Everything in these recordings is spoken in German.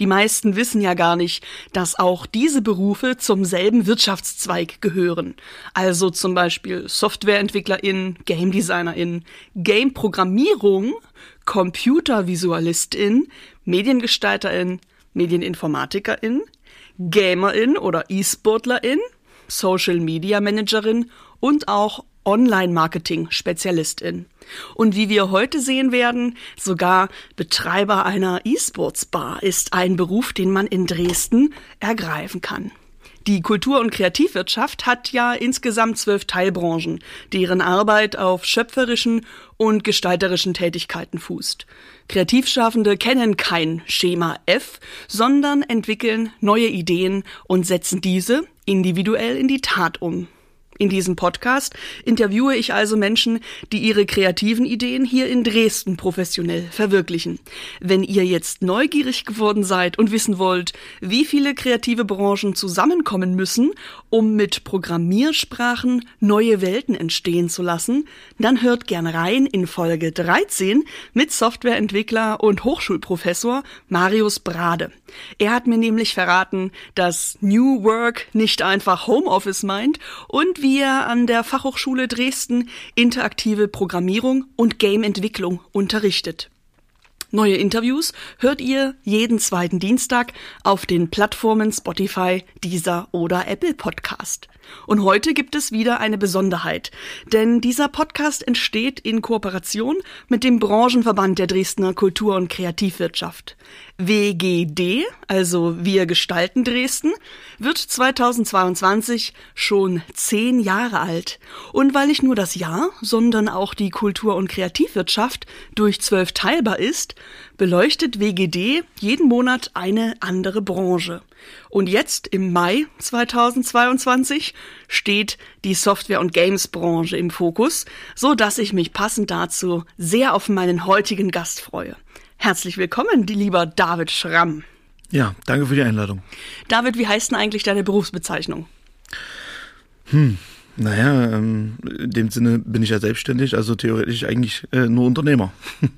Die meisten wissen ja gar nicht, dass auch diese Berufe zum selben Wirtschaftszweig gehören. Also zum Beispiel SoftwareentwicklerInnen, Game DesignerInnen, Game-Programmierung, ComputervisualistInnen, MediengestalterInnen, MedieninformatikerInnen, GamerInnen oder E-SportlerInnen, Social Media Managerin und auch Online-Marketing-Spezialistin. Und wie wir heute sehen werden, sogar Betreiber einer E-Sports-Bar ist ein Beruf, den man in Dresden ergreifen kann. Die Kultur- und Kreativwirtschaft hat ja insgesamt zwölf Teilbranchen, deren Arbeit auf schöpferischen und gestalterischen Tätigkeiten fußt. Kreativschaffende kennen kein Schema F, sondern entwickeln neue Ideen und setzen diese individuell in die Tat um. In diesem Podcast interviewe ich also Menschen, die ihre kreativen Ideen hier in Dresden professionell verwirklichen. Wenn ihr jetzt neugierig geworden seid und wissen wollt, wie viele kreative Branchen zusammenkommen müssen, um mit Programmiersprachen neue Welten entstehen zu lassen, dann hört gern rein in Folge 13 mit Softwareentwickler und Hochschulprofessor Marius Brade. Er hat mir nämlich verraten, dass New Work nicht einfach Homeoffice meint und wie er an der Fachhochschule Dresden interaktive Programmierung und Gameentwicklung unterrichtet. Neue Interviews hört ihr jeden zweiten Dienstag auf den Plattformen Spotify, Deezer oder Apple Podcast. Und heute gibt es wieder eine Besonderheit, denn dieser Podcast entsteht in Kooperation mit dem Branchenverband der Dresdner Kultur- und Kreativwirtschaft. WGD, also Wir gestalten Dresden, wird 2022 schon zehn Jahre alt. Und weil nicht nur das Jahr, sondern auch die Kultur- und Kreativwirtschaft durch zwölf teilbar ist, beleuchtet WGD jeden Monat eine andere Branche. Und jetzt im Mai 2022 steht die Software- und Games-Branche im Fokus, so dass ich mich passend dazu sehr auf meinen heutigen Gast freue. Herzlich willkommen, lieber David Schramm. Ja, danke für die Einladung. David, wie heißt denn eigentlich deine Berufsbezeichnung? Hm, naja, ähm, in dem Sinne bin ich ja selbstständig, also theoretisch eigentlich äh, nur Unternehmer.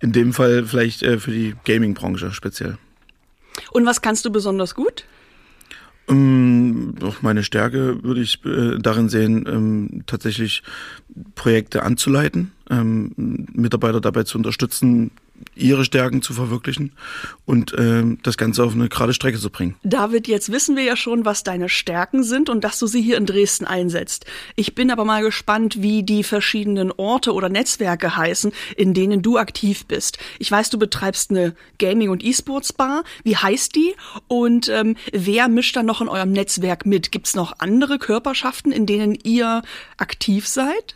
in dem Fall vielleicht äh, für die Gaming-Branche speziell. Und was kannst du besonders gut? Ähm, meine Stärke würde ich äh, darin sehen, ähm, tatsächlich Projekte anzuleiten, ähm, Mitarbeiter dabei zu unterstützen, ihre Stärken zu verwirklichen und ähm, das Ganze auf eine gerade Strecke zu bringen. David, jetzt wissen wir ja schon, was deine Stärken sind und dass du sie hier in Dresden einsetzt. Ich bin aber mal gespannt, wie die verschiedenen Orte oder Netzwerke heißen, in denen du aktiv bist. Ich weiß, du betreibst eine Gaming- und E-Sports-Bar. Wie heißt die? Und ähm, wer mischt da noch in eurem Netzwerk mit? Gibt es noch andere Körperschaften, in denen ihr aktiv seid?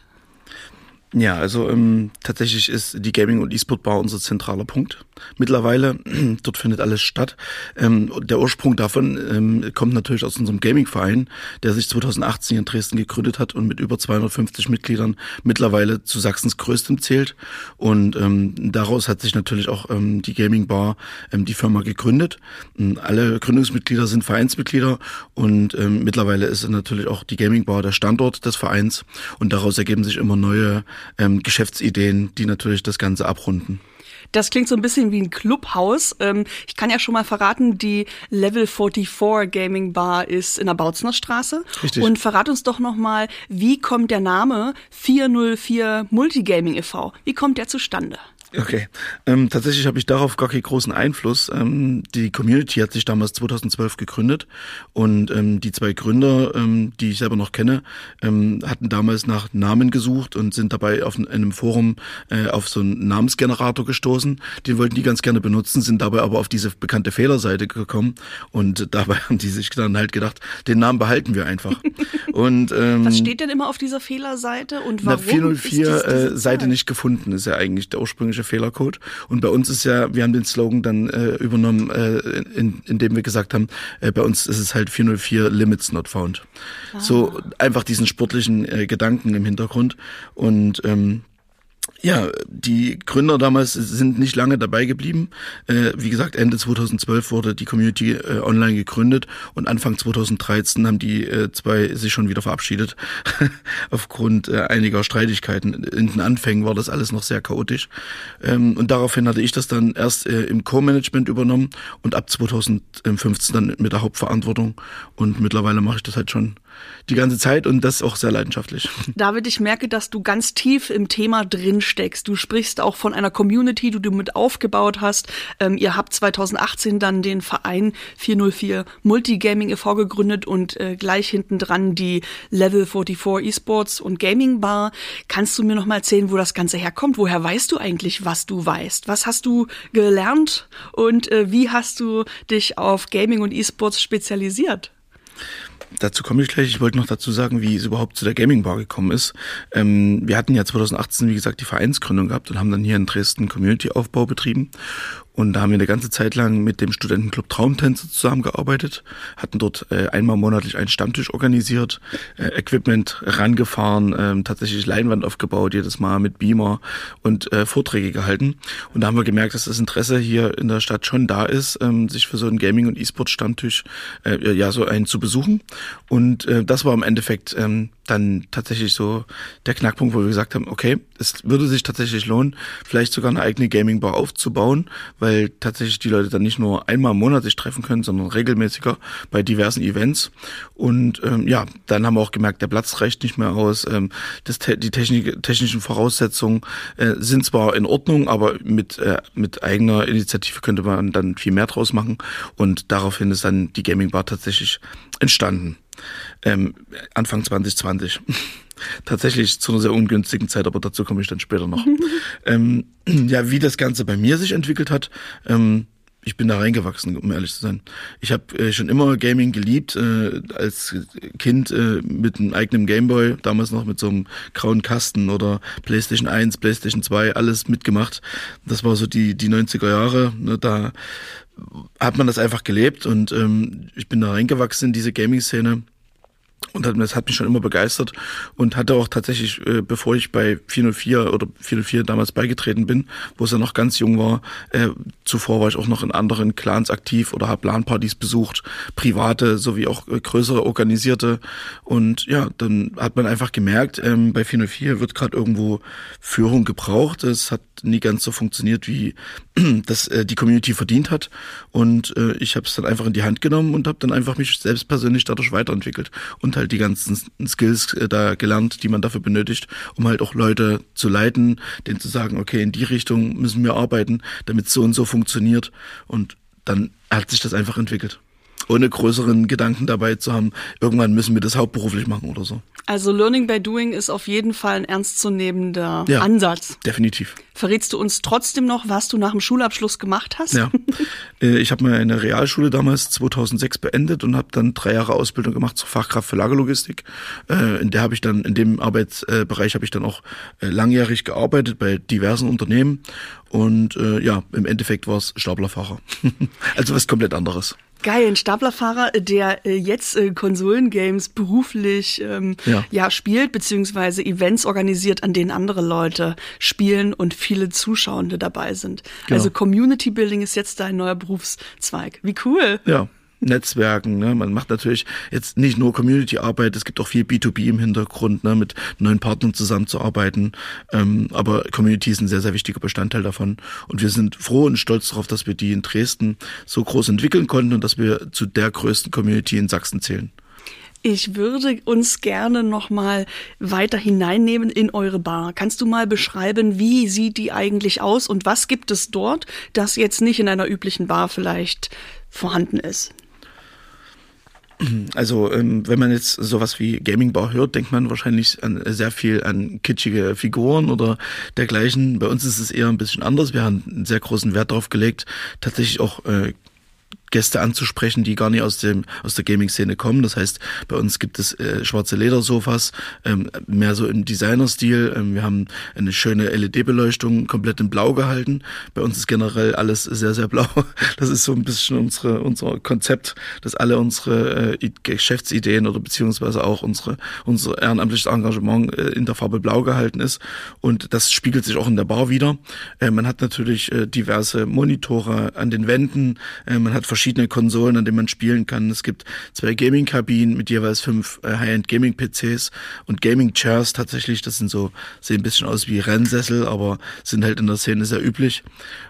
Ja, also ähm, tatsächlich ist die Gaming- und E-Sport-Bar unser zentraler Punkt. Mittlerweile, dort findet alles statt. Ähm, der Ursprung davon ähm, kommt natürlich aus unserem Gaming-Verein, der sich 2018 in Dresden gegründet hat und mit über 250 Mitgliedern mittlerweile zu Sachsens größtem zählt. Und ähm, daraus hat sich natürlich auch ähm, die Gaming-Bar, ähm, die Firma gegründet. Und alle Gründungsmitglieder sind Vereinsmitglieder und ähm, mittlerweile ist natürlich auch die Gaming-Bar der Standort des Vereins und daraus ergeben sich immer neue ähm, Geschäftsideen, die natürlich das Ganze abrunden. Das klingt so ein bisschen wie ein Clubhaus. Ähm, ich kann ja schon mal verraten, die Level 44 Gaming Bar ist in der Bautzner Straße. Richtig. Und verrat uns doch noch mal, wie kommt der Name 404 Multigaming e.V.? Wie kommt der zustande? Okay. Ähm, tatsächlich habe ich darauf gar keinen großen Einfluss. Ähm, die Community hat sich damals 2012 gegründet und ähm, die zwei Gründer, ähm, die ich selber noch kenne, ähm, hatten damals nach Namen gesucht und sind dabei auf einem Forum äh, auf so einen Namensgenerator gestoßen. Den wollten die ganz gerne benutzen, sind dabei aber auf diese bekannte Fehlerseite gekommen und dabei haben die sich dann halt gedacht, den Namen behalten wir einfach. und ähm, Was steht denn immer auf dieser Fehlerseite und na, warum? ist 404 dies- diese äh, Seite nicht gefunden, ist ja eigentlich der ursprüngliche irgendwelche Fehlercode. Und bei uns ist ja, wir haben den Slogan dann äh, übernommen, äh, in, indem wir gesagt haben, äh, bei uns ist es halt 404 Limits not found. Ah. So einfach diesen sportlichen äh, Gedanken im Hintergrund. Und ähm, ja, die Gründer damals sind nicht lange dabei geblieben. Äh, wie gesagt, Ende 2012 wurde die Community äh, online gegründet und Anfang 2013 haben die äh, zwei sich schon wieder verabschiedet aufgrund äh, einiger Streitigkeiten. In den Anfängen war das alles noch sehr chaotisch ähm, und daraufhin hatte ich das dann erst äh, im Co-Management übernommen und ab 2015 dann mit der Hauptverantwortung und mittlerweile mache ich das halt schon die ganze Zeit und das auch sehr leidenschaftlich. David, ich merke, dass du ganz tief im Thema drin steckst. Du sprichst auch von einer Community, die du mit aufgebaut hast. Ähm, ihr habt 2018 dann den Verein 404 Multigaming e.V. gegründet und äh, gleich hinten dran die Level 44 Esports und Gaming Bar. Kannst du mir noch mal erzählen, wo das Ganze herkommt? Woher weißt du eigentlich, was du weißt? Was hast du gelernt und äh, wie hast du dich auf Gaming und Esports spezialisiert? Dazu komme ich gleich. Ich wollte noch dazu sagen, wie es überhaupt zu der Gaming Bar gekommen ist. Ähm, wir hatten ja 2018, wie gesagt, die Vereinsgründung gehabt und haben dann hier in Dresden Community-Aufbau betrieben. Und da haben wir eine ganze Zeit lang mit dem Studentenclub Traumtänze zusammengearbeitet, hatten dort äh, einmal monatlich einen Stammtisch organisiert, äh, Equipment rangefahren, äh, tatsächlich Leinwand aufgebaut, jedes Mal mit Beamer und äh, Vorträge gehalten. Und da haben wir gemerkt, dass das Interesse hier in der Stadt schon da ist, ähm, sich für so einen Gaming- und E-Sport-Stammtisch äh, ja so einen zu besuchen. Und äh, das war im Endeffekt ähm, dann tatsächlich so der Knackpunkt, wo wir gesagt haben, okay, es würde sich tatsächlich lohnen, vielleicht sogar eine eigene Gaming-Bar aufzubauen, weil tatsächlich die Leute dann nicht nur einmal im Monat sich treffen können, sondern regelmäßiger bei diversen Events. Und ähm, ja, dann haben wir auch gemerkt, der Platz reicht nicht mehr aus. Ähm, das, die Technik, technischen Voraussetzungen äh, sind zwar in Ordnung, aber mit, äh, mit eigener Initiative könnte man dann viel mehr draus machen. Und daraufhin ist dann die Gaming-Bar tatsächlich entstanden ähm, Anfang 2020. Tatsächlich zu einer sehr ungünstigen Zeit, aber dazu komme ich dann später noch. ähm, ja, wie das Ganze bei mir sich entwickelt hat, ähm, ich bin da reingewachsen, um ehrlich zu sein. Ich habe äh, schon immer Gaming geliebt, äh, als Kind äh, mit einem eigenen Gameboy, damals noch mit so einem grauen Kasten oder PlayStation 1, PlayStation 2, alles mitgemacht. Das war so die, die 90er Jahre. Ne, da hat man das einfach gelebt und ähm, ich bin da reingewachsen in diese Gaming-Szene und das hat mich schon immer begeistert und hatte auch tatsächlich, äh, bevor ich bei 404 oder 404 damals beigetreten bin, wo es ja noch ganz jung war, äh, zuvor war ich auch noch in anderen Clans aktiv oder habe LAN-Partys besucht, private sowie auch äh, größere organisierte und ja, dann hat man einfach gemerkt, ähm, bei 404 wird gerade irgendwo Führung gebraucht, es hat nie ganz so funktioniert, wie das äh, die Community verdient hat und äh, ich habe es dann einfach in die Hand genommen und habe dann einfach mich selbst persönlich dadurch weiterentwickelt und halt die ganzen Skills äh, da gelernt, die man dafür benötigt, um halt auch Leute zu leiten, denen zu sagen, okay, in die Richtung müssen wir arbeiten, damit so und so funktioniert. Und dann hat sich das einfach entwickelt ohne größeren Gedanken dabei zu haben, irgendwann müssen wir das hauptberuflich machen oder so. Also Learning by Doing ist auf jeden Fall ein ernstzunehmender ja, Ansatz. Definitiv. Verrätst du uns trotzdem noch, was du nach dem Schulabschluss gemacht hast? Ja, äh, ich habe meine Realschule damals 2006 beendet und habe dann drei Jahre Ausbildung gemacht zur Fachkraft für Lagerlogistik. Äh, in der habe ich dann, in dem Arbeitsbereich habe ich dann auch äh, langjährig gearbeitet bei diversen Unternehmen und ja, im Endeffekt war es Staplerfahrer. also was komplett anderes. Geil, ein Staplerfahrer, der äh, jetzt äh, Konsolengames beruflich ähm, ja. ja. spielt, beziehungsweise Events organisiert, an denen andere Leute spielen und viele Zuschauende dabei sind. Genau. Also Community Building ist jetzt dein neuer Berufszweig. Wie cool. Ja, Netzwerken. Ne? Man macht natürlich jetzt nicht nur Community-Arbeit, es gibt auch viel B2B im Hintergrund, ne? mit neuen Partnern zusammenzuarbeiten. Ähm, aber Community ist ein sehr, sehr wichtiger Bestandteil davon. Und wir sind froh und stolz darauf, dass wir die in Dresden so groß entwickeln konnten und dass wir zu der größten Community in Sachsen zählen. Ich würde uns gerne noch mal weiter hineinnehmen in eure Bar. Kannst du mal beschreiben, wie sieht die eigentlich aus und was gibt es dort, das jetzt nicht in einer üblichen Bar vielleicht vorhanden ist? Also ähm, wenn man jetzt sowas wie Gaming Bar hört, denkt man wahrscheinlich an, sehr viel an kitschige Figuren oder dergleichen. Bei uns ist es eher ein bisschen anders. Wir haben einen sehr großen Wert darauf gelegt, tatsächlich auch äh, Gäste anzusprechen, die gar nicht aus dem aus der Gaming-Szene kommen. Das heißt, bei uns gibt es äh, schwarze Ledersofas, ähm, mehr so im Designer-Stil. Ähm, wir haben eine schöne LED-Beleuchtung, komplett in Blau gehalten. Bei uns ist generell alles sehr sehr blau. Das ist so ein bisschen unsere unser Konzept, dass alle unsere äh, Geschäftsideen oder beziehungsweise auch unsere unser ehrenamtliches Engagement äh, in der Farbe Blau gehalten ist. Und das spiegelt sich auch in der Bar wieder. Äh, man hat natürlich äh, diverse Monitore an den Wänden. Äh, man hat verschiedene Konsolen, an denen man spielen kann. Es gibt zwei Gaming-Kabinen mit jeweils fünf äh, High-End Gaming-PCs und Gaming-Chairs tatsächlich. Das sind so, sehen ein bisschen aus wie Rennsessel, aber sind halt in der Szene sehr üblich.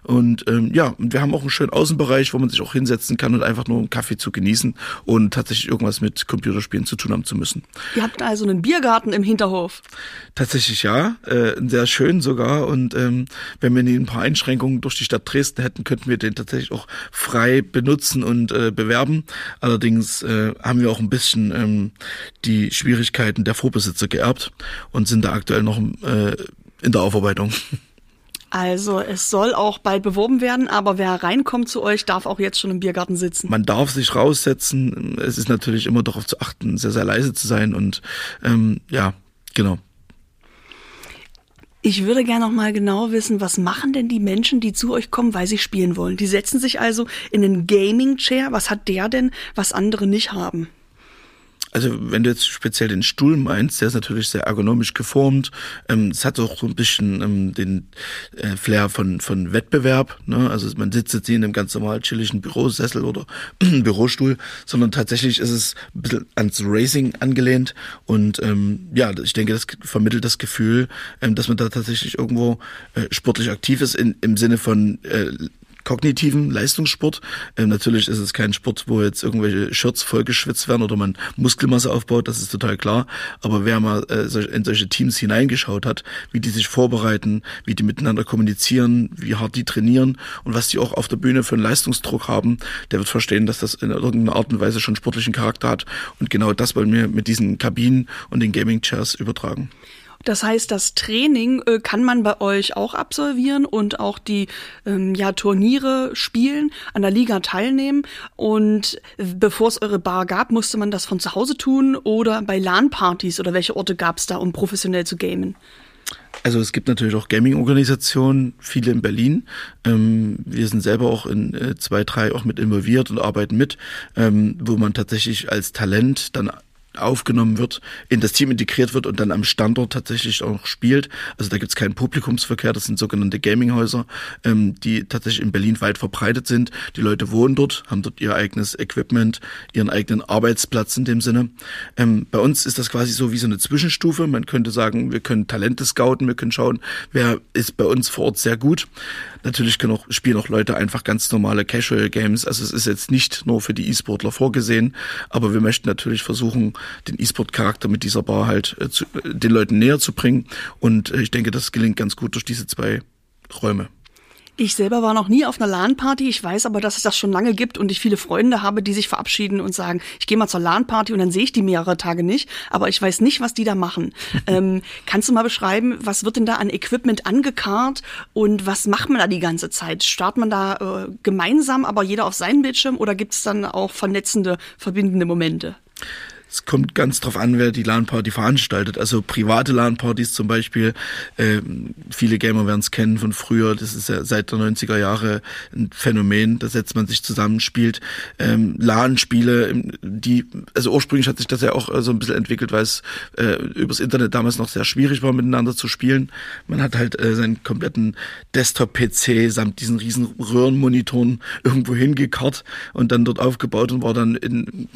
Und ähm, ja, und wir haben auch einen schönen Außenbereich, wo man sich auch hinsetzen kann und einfach nur einen Kaffee zu genießen und tatsächlich irgendwas mit Computerspielen zu tun haben zu müssen. Ihr habt also einen Biergarten im Hinterhof. Tatsächlich ja, äh, sehr schön sogar. Und ähm, wenn wir ein paar Einschränkungen durch die Stadt Dresden hätten, könnten wir den tatsächlich auch frei benutzen nutzen und äh, bewerben. Allerdings äh, haben wir auch ein bisschen ähm, die Schwierigkeiten der Vorbesitzer geerbt und sind da aktuell noch äh, in der Aufarbeitung. Also es soll auch bald beworben werden, aber wer reinkommt zu euch, darf auch jetzt schon im Biergarten sitzen. Man darf sich raussetzen. Es ist natürlich immer darauf zu achten, sehr, sehr leise zu sein und ähm, ja, genau. Ich würde gerne noch mal genau wissen, was machen denn die Menschen, die zu euch kommen, weil sie spielen wollen? Die setzen sich also in einen Gaming Chair. Was hat der denn, was andere nicht haben? Also wenn du jetzt speziell den Stuhl meinst, der ist natürlich sehr ergonomisch geformt. Ähm, es hat auch so ein bisschen ähm, den äh, Flair von von Wettbewerb. Ne? Also man sitzt jetzt nicht in einem ganz normal chilligen Bürosessel oder Bürostuhl, sondern tatsächlich ist es ein bisschen ans Racing angelehnt. Und ähm, ja, ich denke, das vermittelt das Gefühl, ähm, dass man da tatsächlich irgendwo äh, sportlich aktiv ist in, im Sinne von äh, kognitiven Leistungssport. Ähm, natürlich ist es kein Sport, wo jetzt irgendwelche Shirts vollgeschwitzt werden oder man Muskelmasse aufbaut, das ist total klar. Aber wer mal äh, in solche Teams hineingeschaut hat, wie die sich vorbereiten, wie die miteinander kommunizieren, wie hart die trainieren und was die auch auf der Bühne für einen Leistungsdruck haben, der wird verstehen, dass das in irgendeiner Art und Weise schon sportlichen Charakter hat. Und genau das wollen wir mit diesen Kabinen und den Gaming Chairs übertragen. Das heißt, das Training äh, kann man bei euch auch absolvieren und auch die ähm, ja, Turniere spielen, an der Liga teilnehmen. Und bevor es eure Bar gab, musste man das von zu Hause tun oder bei LAN-Partys oder welche Orte gab es da, um professionell zu gamen? Also es gibt natürlich auch Gaming-Organisationen, viele in Berlin. Ähm, wir sind selber auch in äh, zwei, drei auch mit involviert und arbeiten mit, ähm, wo man tatsächlich als Talent dann aufgenommen wird, in das Team integriert wird und dann am Standort tatsächlich auch spielt. Also da gibt es keinen Publikumsverkehr, das sind sogenannte Gaminghäuser, ähm, die tatsächlich in Berlin weit verbreitet sind. Die Leute wohnen dort, haben dort ihr eigenes Equipment, ihren eigenen Arbeitsplatz in dem Sinne. Ähm, bei uns ist das quasi so wie so eine Zwischenstufe. Man könnte sagen, wir können Talente scouten, wir können schauen, wer ist bei uns vor Ort sehr gut. Natürlich können auch, spielen auch Leute einfach ganz normale Casual Games. Also es ist jetzt nicht nur für die E-Sportler vorgesehen, aber wir möchten natürlich versuchen, den E-Sport-Charakter mit dieser Bar halt äh, zu, äh, den Leuten näher zu bringen. Und äh, ich denke, das gelingt ganz gut durch diese zwei Räume. Ich selber war noch nie auf einer LAN-Party. Ich weiß aber, dass es das schon lange gibt und ich viele Freunde habe, die sich verabschieden und sagen, ich gehe mal zur LAN-Party und dann sehe ich die mehrere Tage nicht. Aber ich weiß nicht, was die da machen. ähm, kannst du mal beschreiben, was wird denn da an Equipment angekarrt und was macht man da die ganze Zeit? Startet man da äh, gemeinsam, aber jeder auf seinen Bildschirm oder gibt es dann auch vernetzende, verbindende Momente? Es kommt ganz drauf an, wer die LAN-Party veranstaltet. Also private LAN-Partys zum Beispiel, äh, viele Gamer werden es kennen von früher, das ist ja seit der 90er Jahre ein Phänomen, da setzt man sich zusammen, spielt ähm, LAN-Spiele, die, also ursprünglich hat sich das ja auch äh, so ein bisschen entwickelt, weil es äh, übers Internet damals noch sehr schwierig war, miteinander zu spielen. Man hat halt äh, seinen kompletten Desktop-PC samt diesen riesen Röhrenmonitoren irgendwo hingekarrt und dann dort aufgebaut und war dann in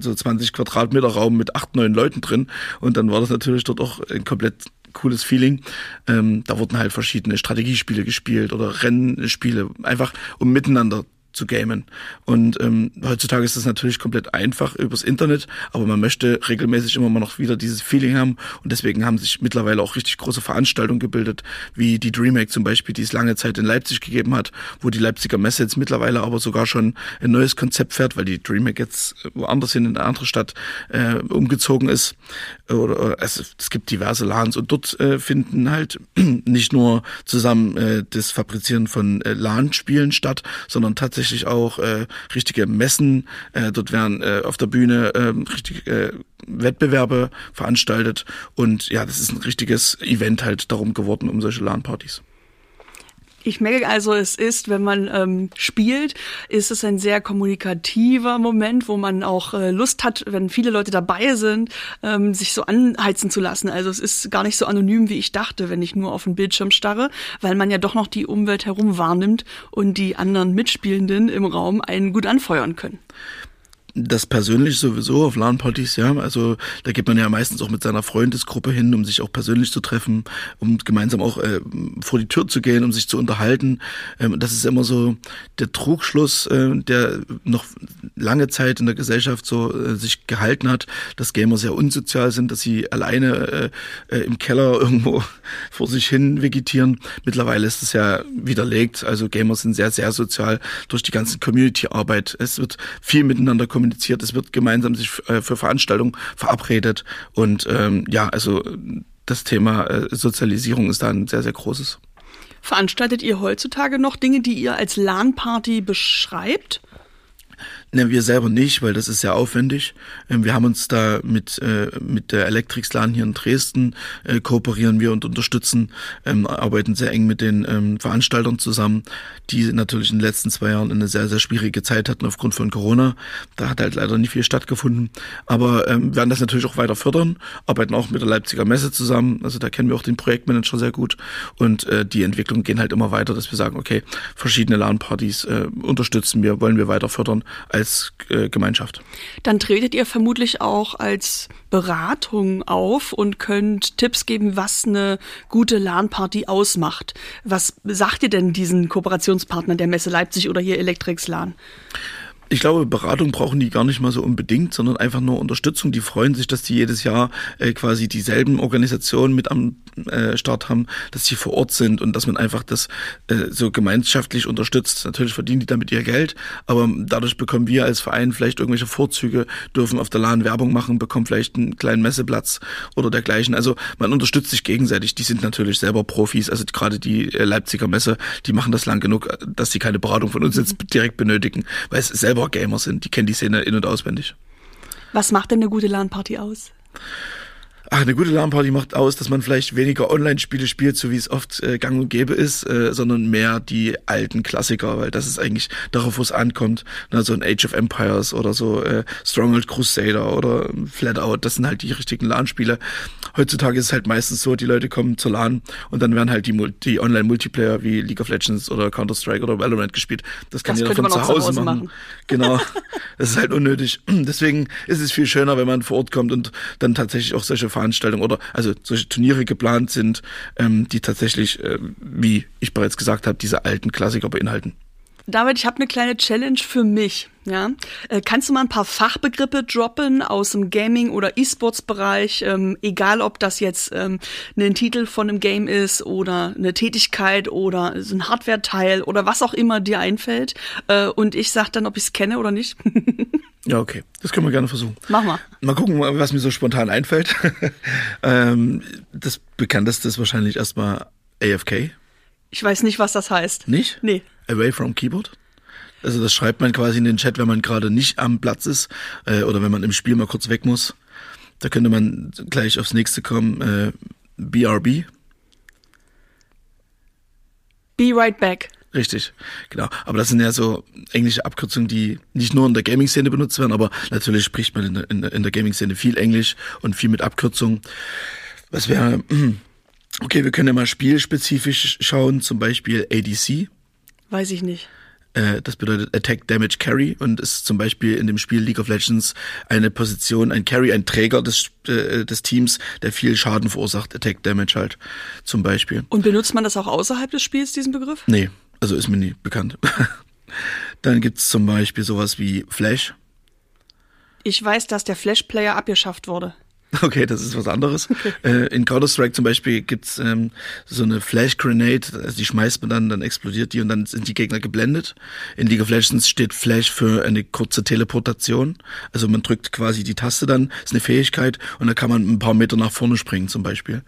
so 20 Quadratmeter Raum mit acht, neun Leuten drin. Und dann war das natürlich dort auch ein komplett cooles Feeling. Ähm, da wurden halt verschiedene Strategiespiele gespielt oder Rennspiele, einfach um miteinander zu gamen. Und ähm, heutzutage ist das natürlich komplett einfach übers Internet, aber man möchte regelmäßig immer mal noch wieder dieses Feeling haben und deswegen haben sich mittlerweile auch richtig große Veranstaltungen gebildet, wie die DreamHack zum Beispiel, die es lange Zeit in Leipzig gegeben hat, wo die Leipziger Messe jetzt mittlerweile aber sogar schon ein neues Konzept fährt, weil die DreamHack jetzt woanders hin in eine andere Stadt äh, umgezogen ist. Oder also, es gibt diverse LANs und dort äh, finden halt nicht nur zusammen äh, das Fabrizieren von äh, LAN-Spielen statt, sondern tatsächlich tatsächlich auch äh, richtige Messen. Äh, dort werden äh, auf der Bühne äh, richtige äh, Wettbewerbe veranstaltet. Und ja, das ist ein richtiges Event halt darum geworden, um solche LAN-Partys. Ich merke also, es ist, wenn man ähm, spielt, ist es ein sehr kommunikativer Moment, wo man auch äh, Lust hat, wenn viele Leute dabei sind, ähm, sich so anheizen zu lassen. Also es ist gar nicht so anonym, wie ich dachte, wenn ich nur auf den Bildschirm starre, weil man ja doch noch die Umwelt herum wahrnimmt und die anderen Mitspielenden im Raum einen gut anfeuern können das persönlich sowieso auf LAN-Partys, ja. Also da geht man ja meistens auch mit seiner Freundesgruppe hin, um sich auch persönlich zu treffen, um gemeinsam auch äh, vor die Tür zu gehen, um sich zu unterhalten. Ähm, das ist immer so der Trugschluss, äh, der noch lange Zeit in der Gesellschaft so äh, sich gehalten hat, dass Gamer sehr unsozial sind, dass sie alleine äh, äh, im Keller irgendwo vor sich hin vegetieren. Mittlerweile ist es ja widerlegt. Also Gamer sind sehr, sehr sozial durch die ganze Community-Arbeit. Es wird viel miteinander kommuniziert kommuniziert, es wird gemeinsam sich äh, für Veranstaltungen verabredet und ähm, ja, also das Thema äh, Sozialisierung ist da ein sehr, sehr großes. Veranstaltet ihr heutzutage noch Dinge, die ihr als LAN-Party beschreibt? Ne, wir selber nicht, weil das ist sehr aufwendig. Ähm, wir haben uns da mit, äh, mit der Elektrixlan hier in Dresden äh, kooperieren wir und unterstützen, ähm, arbeiten sehr eng mit den ähm, Veranstaltern zusammen, die natürlich in den letzten zwei Jahren eine sehr, sehr schwierige Zeit hatten aufgrund von Corona. Da hat halt leider nicht viel stattgefunden. Aber ähm, werden das natürlich auch weiter fördern, arbeiten auch mit der Leipziger Messe zusammen. Also da kennen wir auch den Projektmanager sehr gut. Und äh, die Entwicklungen gehen halt immer weiter, dass wir sagen, okay, verschiedene LAN-Partys äh, unterstützen wir, wollen wir weiter fördern als als äh. Dann tretet ihr vermutlich auch als Beratung auf und könnt Tipps geben, was eine gute LAN-Party ausmacht. Was sagt ihr denn diesen Kooperationspartnern der Messe Leipzig oder hier Electrix LAN? Ich glaube, Beratung brauchen die gar nicht mal so unbedingt, sondern einfach nur Unterstützung. Die freuen sich, dass die jedes Jahr äh, quasi dieselben Organisationen mit am äh, Start haben, dass sie vor Ort sind und dass man einfach das äh, so gemeinschaftlich unterstützt. Natürlich verdienen die damit ihr Geld, aber dadurch bekommen wir als Verein vielleicht irgendwelche Vorzüge, dürfen auf der LAN Werbung machen, bekommen vielleicht einen kleinen Messeplatz oder dergleichen. Also man unterstützt sich gegenseitig. Die sind natürlich selber Profis, also gerade die äh, Leipziger Messe, die machen das lang genug, dass sie keine Beratung von uns jetzt direkt benötigen, weil es selber selber Gamer sind. Die kennen die Szene in- und auswendig. Was macht denn eine gute LAN-Party aus? Ach, eine gute LAN-Party macht aus, dass man vielleicht weniger Online-Spiele spielt, so wie es oft äh, gang und gäbe ist, äh, sondern mehr die alten Klassiker, weil das ist eigentlich darauf, wo es ankommt. Na, so ein Age of Empires oder so äh, Stronghold Crusader oder Flatout, das sind halt die richtigen LAN-Spiele. Heutzutage ist es halt meistens so, die Leute kommen zur LAN und dann werden halt die, die Online-Multiplayer wie League of Legends oder Counter-Strike oder Valorant gespielt. Das kann das jeder von zu Hause, machen. machen. Genau. das ist halt unnötig. Deswegen ist es viel schöner, wenn man vor Ort kommt und dann tatsächlich auch solche Veranstaltungen oder also solche Turniere geplant sind, ähm, die tatsächlich, äh, wie ich bereits gesagt habe, diese alten Klassiker beinhalten. David, ich habe eine kleine Challenge für mich. Ja, äh, kannst du mal ein paar Fachbegriffe droppen aus dem Gaming- oder E-Sports-Bereich, ähm, egal ob das jetzt ähm, ein Titel von einem Game ist oder eine Tätigkeit oder so ein Hardware-Teil oder was auch immer dir einfällt. Äh, und ich sag dann, ob ich es kenne oder nicht. ja, okay, das können wir gerne versuchen. Mach mal. Mal gucken, was mir so spontan einfällt. ähm, das bekannteste ist wahrscheinlich erstmal AFK. Ich weiß nicht, was das heißt. Nicht? Nee. Away from Keyboard? Also das schreibt man quasi in den Chat, wenn man gerade nicht am Platz ist äh, oder wenn man im Spiel mal kurz weg muss. Da könnte man gleich aufs nächste kommen. Äh, BRB. Be right back. Richtig, genau. Aber das sind ja so englische Abkürzungen, die nicht nur in der Gaming-Szene benutzt werden, aber natürlich spricht man in der, in der, in der Gaming-Szene viel Englisch und viel mit Abkürzungen. Was wäre, okay, wir können ja mal spielspezifisch schauen, zum Beispiel ADC. Weiß ich nicht. Äh, das bedeutet Attack Damage Carry und ist zum Beispiel in dem Spiel League of Legends eine Position, ein Carry, ein Träger des, äh, des Teams, der viel Schaden verursacht, Attack Damage halt zum Beispiel. Und benutzt man das auch außerhalb des Spiels, diesen Begriff? Nee, also ist mir nie bekannt. Dann gibt's zum Beispiel sowas wie Flash. Ich weiß, dass der Flash-Player abgeschafft wurde. Okay, das ist was anderes. Okay. Äh, in Counter-Strike zum Beispiel gibt's ähm, so eine Flash-Grenade, also die schmeißt man dann, dann explodiert die und dann sind die Gegner geblendet. In League of Legends steht Flash für eine kurze Teleportation. Also man drückt quasi die Taste dann, ist eine Fähigkeit und dann kann man ein paar Meter nach vorne springen zum Beispiel.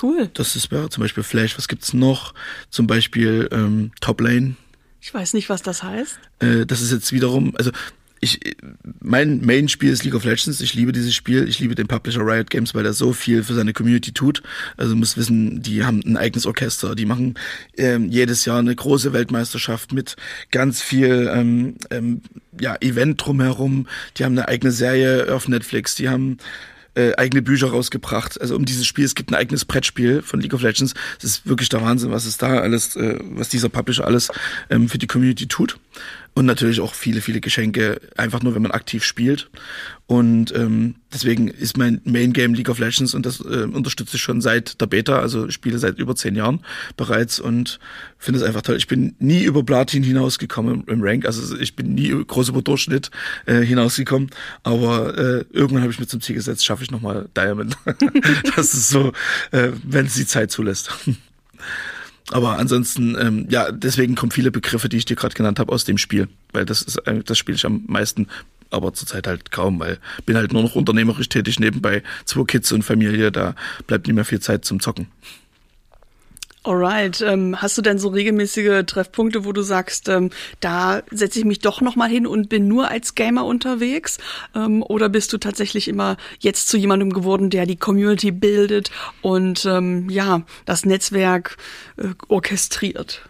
Cool. Das ist ja, zum Beispiel Flash. Was gibt's noch? Zum Beispiel ähm, Top Lane. Ich weiß nicht, was das heißt. Äh, das ist jetzt wiederum, also ich, mein Main-Spiel ist League of Legends. Ich liebe dieses Spiel. Ich liebe den Publisher Riot Games, weil er so viel für seine Community tut. Also muss wissen, die haben ein eigenes Orchester. Die machen ähm, jedes Jahr eine große Weltmeisterschaft mit ganz viel ähm, ähm, ja, Event drumherum. Die haben eine eigene Serie auf Netflix. Die haben äh, eigene Bücher rausgebracht. Also um dieses Spiel, es gibt ein eigenes Brettspiel von League of Legends. Das ist wirklich der Wahnsinn, was es da alles, äh, was dieser Publisher alles ähm, für die Community tut und natürlich auch viele, viele Geschenke, einfach nur, wenn man aktiv spielt. Und ähm, deswegen ist mein Main Game League of Legends und das äh, unterstütze ich schon seit der Beta, also spiele seit über zehn Jahren bereits und finde es einfach toll. Ich bin nie über Platin hinausgekommen im Rank, also ich bin nie groß über Durchschnitt äh, hinausgekommen, aber äh, irgendwann habe ich mir zum Ziel gesetzt, schaffe ich nochmal Diamond. das ist so, äh, wenn es die Zeit zulässt. Aber ansonsten, ähm, ja, deswegen kommen viele Begriffe, die ich dir gerade genannt habe, aus dem Spiel. Weil das ist das spiele ich am meisten, aber zurzeit halt kaum, weil bin halt nur noch unternehmerisch tätig nebenbei, zwei Kids und Familie, da bleibt nicht mehr viel Zeit zum Zocken. Alright, ähm, hast du denn so regelmäßige Treffpunkte, wo du sagst, ähm, da setze ich mich doch noch mal hin und bin nur als Gamer unterwegs? Ähm, oder bist du tatsächlich immer jetzt zu jemandem geworden, der die Community bildet und ähm, ja das Netzwerk äh, orchestriert?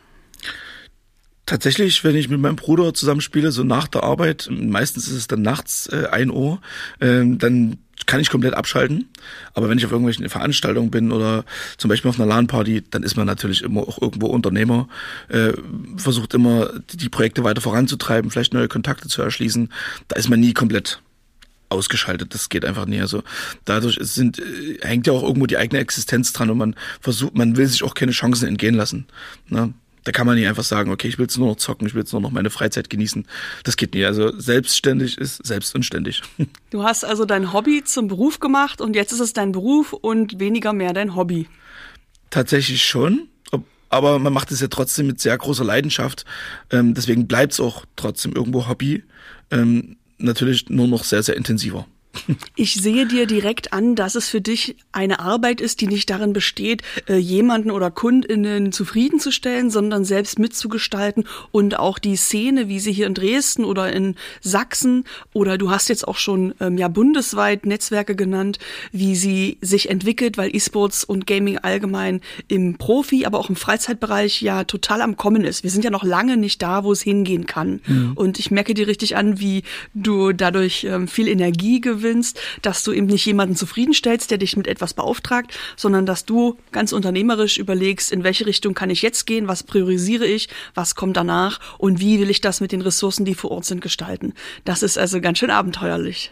Tatsächlich, wenn ich mit meinem Bruder zusammenspiele, so nach der Arbeit, meistens ist es dann nachts äh, ein Uhr, äh, dann kann ich komplett abschalten. Aber wenn ich auf irgendwelchen Veranstaltungen bin oder zum Beispiel auf einer LAN-Party, dann ist man natürlich immer auch irgendwo Unternehmer, äh, versucht immer die Projekte weiter voranzutreiben, vielleicht neue Kontakte zu erschließen. Da ist man nie komplett ausgeschaltet. Das geht einfach nie. Also dadurch sind, äh, hängt ja auch irgendwo die eigene Existenz dran und man versucht, man will sich auch keine Chancen entgehen lassen. Ne? Da kann man nicht einfach sagen, okay, ich will jetzt nur noch zocken, ich will jetzt nur noch meine Freizeit genießen. Das geht nie. Also selbstständig ist selbst unständig. Du hast also dein Hobby zum Beruf gemacht und jetzt ist es dein Beruf und weniger mehr dein Hobby. Tatsächlich schon. Aber man macht es ja trotzdem mit sehr großer Leidenschaft. Ähm, deswegen bleibt es auch trotzdem irgendwo Hobby. Ähm, natürlich nur noch sehr, sehr intensiver. Ich sehe dir direkt an, dass es für dich eine Arbeit ist, die nicht darin besteht, äh, jemanden oder Kundinnen zufriedenzustellen, sondern selbst mitzugestalten und auch die Szene, wie sie hier in Dresden oder in Sachsen oder du hast jetzt auch schon ähm, ja bundesweit Netzwerke genannt, wie sie sich entwickelt, weil E-Sports und Gaming allgemein im Profi, aber auch im Freizeitbereich ja total am Kommen ist. Wir sind ja noch lange nicht da, wo es hingehen kann. Mhm. Und ich merke dir richtig an, wie du dadurch ähm, viel Energie gewinnst gewinnst, dass du eben nicht jemanden zufriedenstellst, der dich mit etwas beauftragt, sondern dass du ganz unternehmerisch überlegst, in welche Richtung kann ich jetzt gehen, was priorisiere ich, was kommt danach und wie will ich das mit den Ressourcen, die vor Ort sind, gestalten. Das ist also ganz schön abenteuerlich.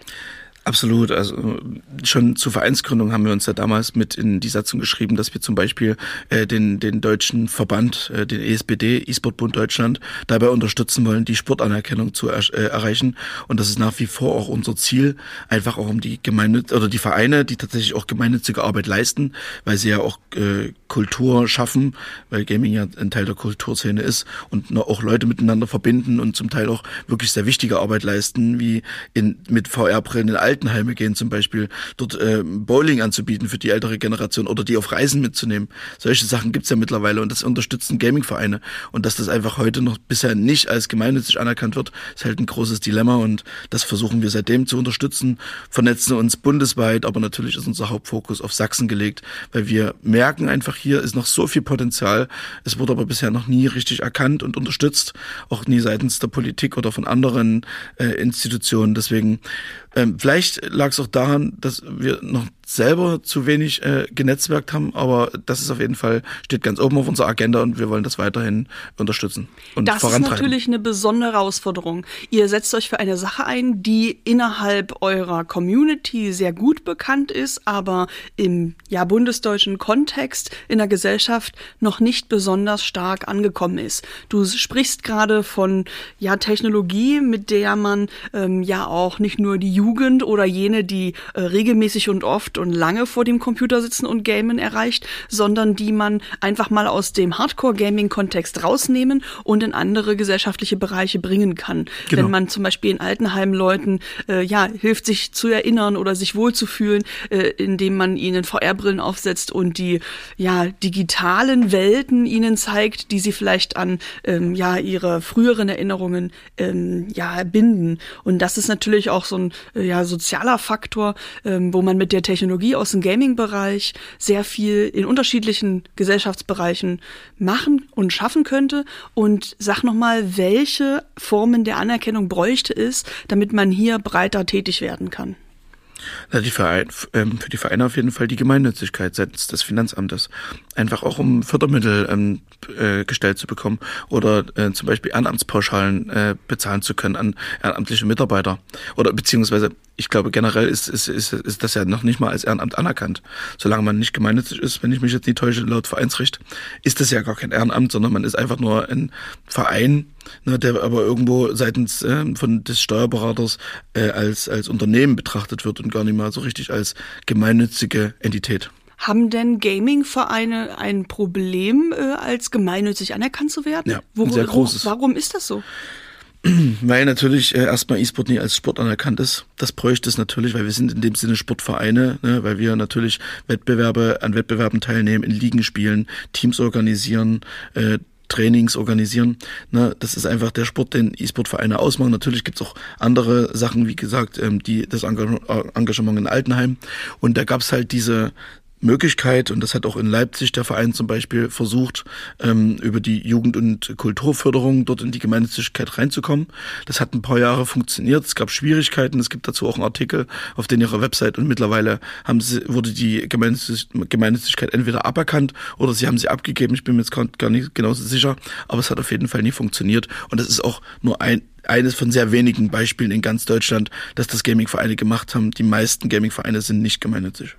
Absolut. Also schon zur Vereinsgründung haben wir uns ja damals mit in die Satzung geschrieben, dass wir zum Beispiel äh, den, den deutschen Verband, äh, den ESBD, E-Sport-Bund Deutschland, dabei unterstützen wollen, die Sportanerkennung zu er äh, erreichen. Und das ist nach wie vor auch unser Ziel, einfach auch um die Gemeinde oder die Vereine, die tatsächlich auch gemeinnützige Arbeit leisten, weil sie ja auch äh, Kultur schaffen, weil Gaming ja ein Teil der Kulturszene ist und auch Leute miteinander verbinden und zum Teil auch wirklich sehr wichtige Arbeit leisten, wie in, mit VR-Brillen in Altenheime gehen zum Beispiel, dort äh, Bowling anzubieten für die ältere Generation oder die auf Reisen mitzunehmen. Solche Sachen gibt's ja mittlerweile und das unterstützen Gaming-Vereine. Und dass das einfach heute noch bisher nicht als gemeinnützig anerkannt wird, ist halt ein großes Dilemma und das versuchen wir seitdem zu unterstützen, vernetzen uns bundesweit, aber natürlich ist unser Hauptfokus auf Sachsen gelegt, weil wir merken einfach, hier ist noch so viel Potenzial. Es wurde aber bisher noch nie richtig erkannt und unterstützt, auch nie seitens der Politik oder von anderen äh, Institutionen. Deswegen ähm, vielleicht lag es auch daran, dass wir noch selber zu wenig äh, genetzwerkt haben, aber das ist auf jeden Fall, steht ganz oben auf unserer Agenda und wir wollen das weiterhin unterstützen und das vorantreiben. Das ist natürlich eine besondere Herausforderung. Ihr setzt euch für eine Sache ein, die innerhalb eurer Community sehr gut bekannt ist, aber im ja bundesdeutschen Kontext in der Gesellschaft noch nicht besonders stark angekommen ist. Du sprichst gerade von ja Technologie, mit der man ähm, ja auch nicht nur die Jugend oder jene, die äh, regelmäßig und oft und lange vor dem Computer sitzen und gamen erreicht, sondern die man einfach mal aus dem Hardcore-Gaming-Kontext rausnehmen und in andere gesellschaftliche Bereiche bringen kann. Genau. Wenn man zum Beispiel in Altenheim Leuten äh, ja hilft, sich zu erinnern oder sich wohlzufühlen, äh, indem man ihnen VR-Brillen aufsetzt und die ja digitalen Welten ihnen zeigt, die sie vielleicht an ähm, ja ihre früheren Erinnerungen ähm, ja binden. Und das ist natürlich auch so ein ja sozialer Faktor, ähm, wo man mit der Technologie aus dem Gaming-Bereich sehr viel in unterschiedlichen Gesellschaftsbereichen machen und schaffen könnte. Und sag noch mal, welche Formen der Anerkennung bräuchte es, damit man hier breiter tätig werden kann? Na, die Verein, ähm, für die Vereine auf jeden Fall die Gemeinnützigkeit seitens des Finanzamtes. Einfach auch um Fördermittel ähm, äh, gestellt zu bekommen oder äh, zum Beispiel Ehrenamtspauschalen äh, bezahlen zu können an ehrenamtliche Mitarbeiter. Oder beziehungsweise, ich glaube generell ist, ist, ist, ist das ja noch nicht mal als Ehrenamt anerkannt. Solange man nicht gemeinnützig ist, wenn ich mich jetzt nicht täusche, laut Vereinsrecht, ist das ja gar kein Ehrenamt, sondern man ist einfach nur ein Verein, ne, der aber irgendwo seitens äh, von des Steuerberaters äh, als, als Unternehmen betrachtet wird und gar nicht mal so richtig als gemeinnützige Entität. Haben denn Gaming-Vereine ein Problem, äh, als gemeinnützig anerkannt zu werden? Ja, Worum, sehr großes. Warum ist das so? Weil natürlich äh, erstmal E-Sport nie als Sport anerkannt ist. Das bräuchte es natürlich, weil wir sind in dem Sinne Sportvereine, ne, weil wir natürlich Wettbewerbe an Wettbewerben teilnehmen, in Ligen spielen, Teams organisieren, äh, Trainings organisieren. Ne, das ist einfach der Sport, den E-Sport-Vereine ausmachen. Natürlich gibt's auch andere Sachen, wie gesagt, ähm, die das Engagement in Altenheim. Und da gab's halt diese Möglichkeit, und das hat auch in Leipzig der Verein zum Beispiel versucht, ähm, über die Jugend- und Kulturförderung dort in die Gemeinnützigkeit reinzukommen. Das hat ein paar Jahre funktioniert. Es gab Schwierigkeiten. Es gibt dazu auch einen Artikel auf den ihrer Website und mittlerweile haben sie, wurde die Gemeinnützigkeit entweder aberkannt oder sie haben sie abgegeben. Ich bin mir jetzt gar nicht genauso sicher, aber es hat auf jeden Fall nie funktioniert. Und das ist auch nur ein, eines von sehr wenigen Beispielen in ganz Deutschland, dass das Gaming-Vereine gemacht haben. Die meisten Gaming-Vereine sind nicht gemeinnützig.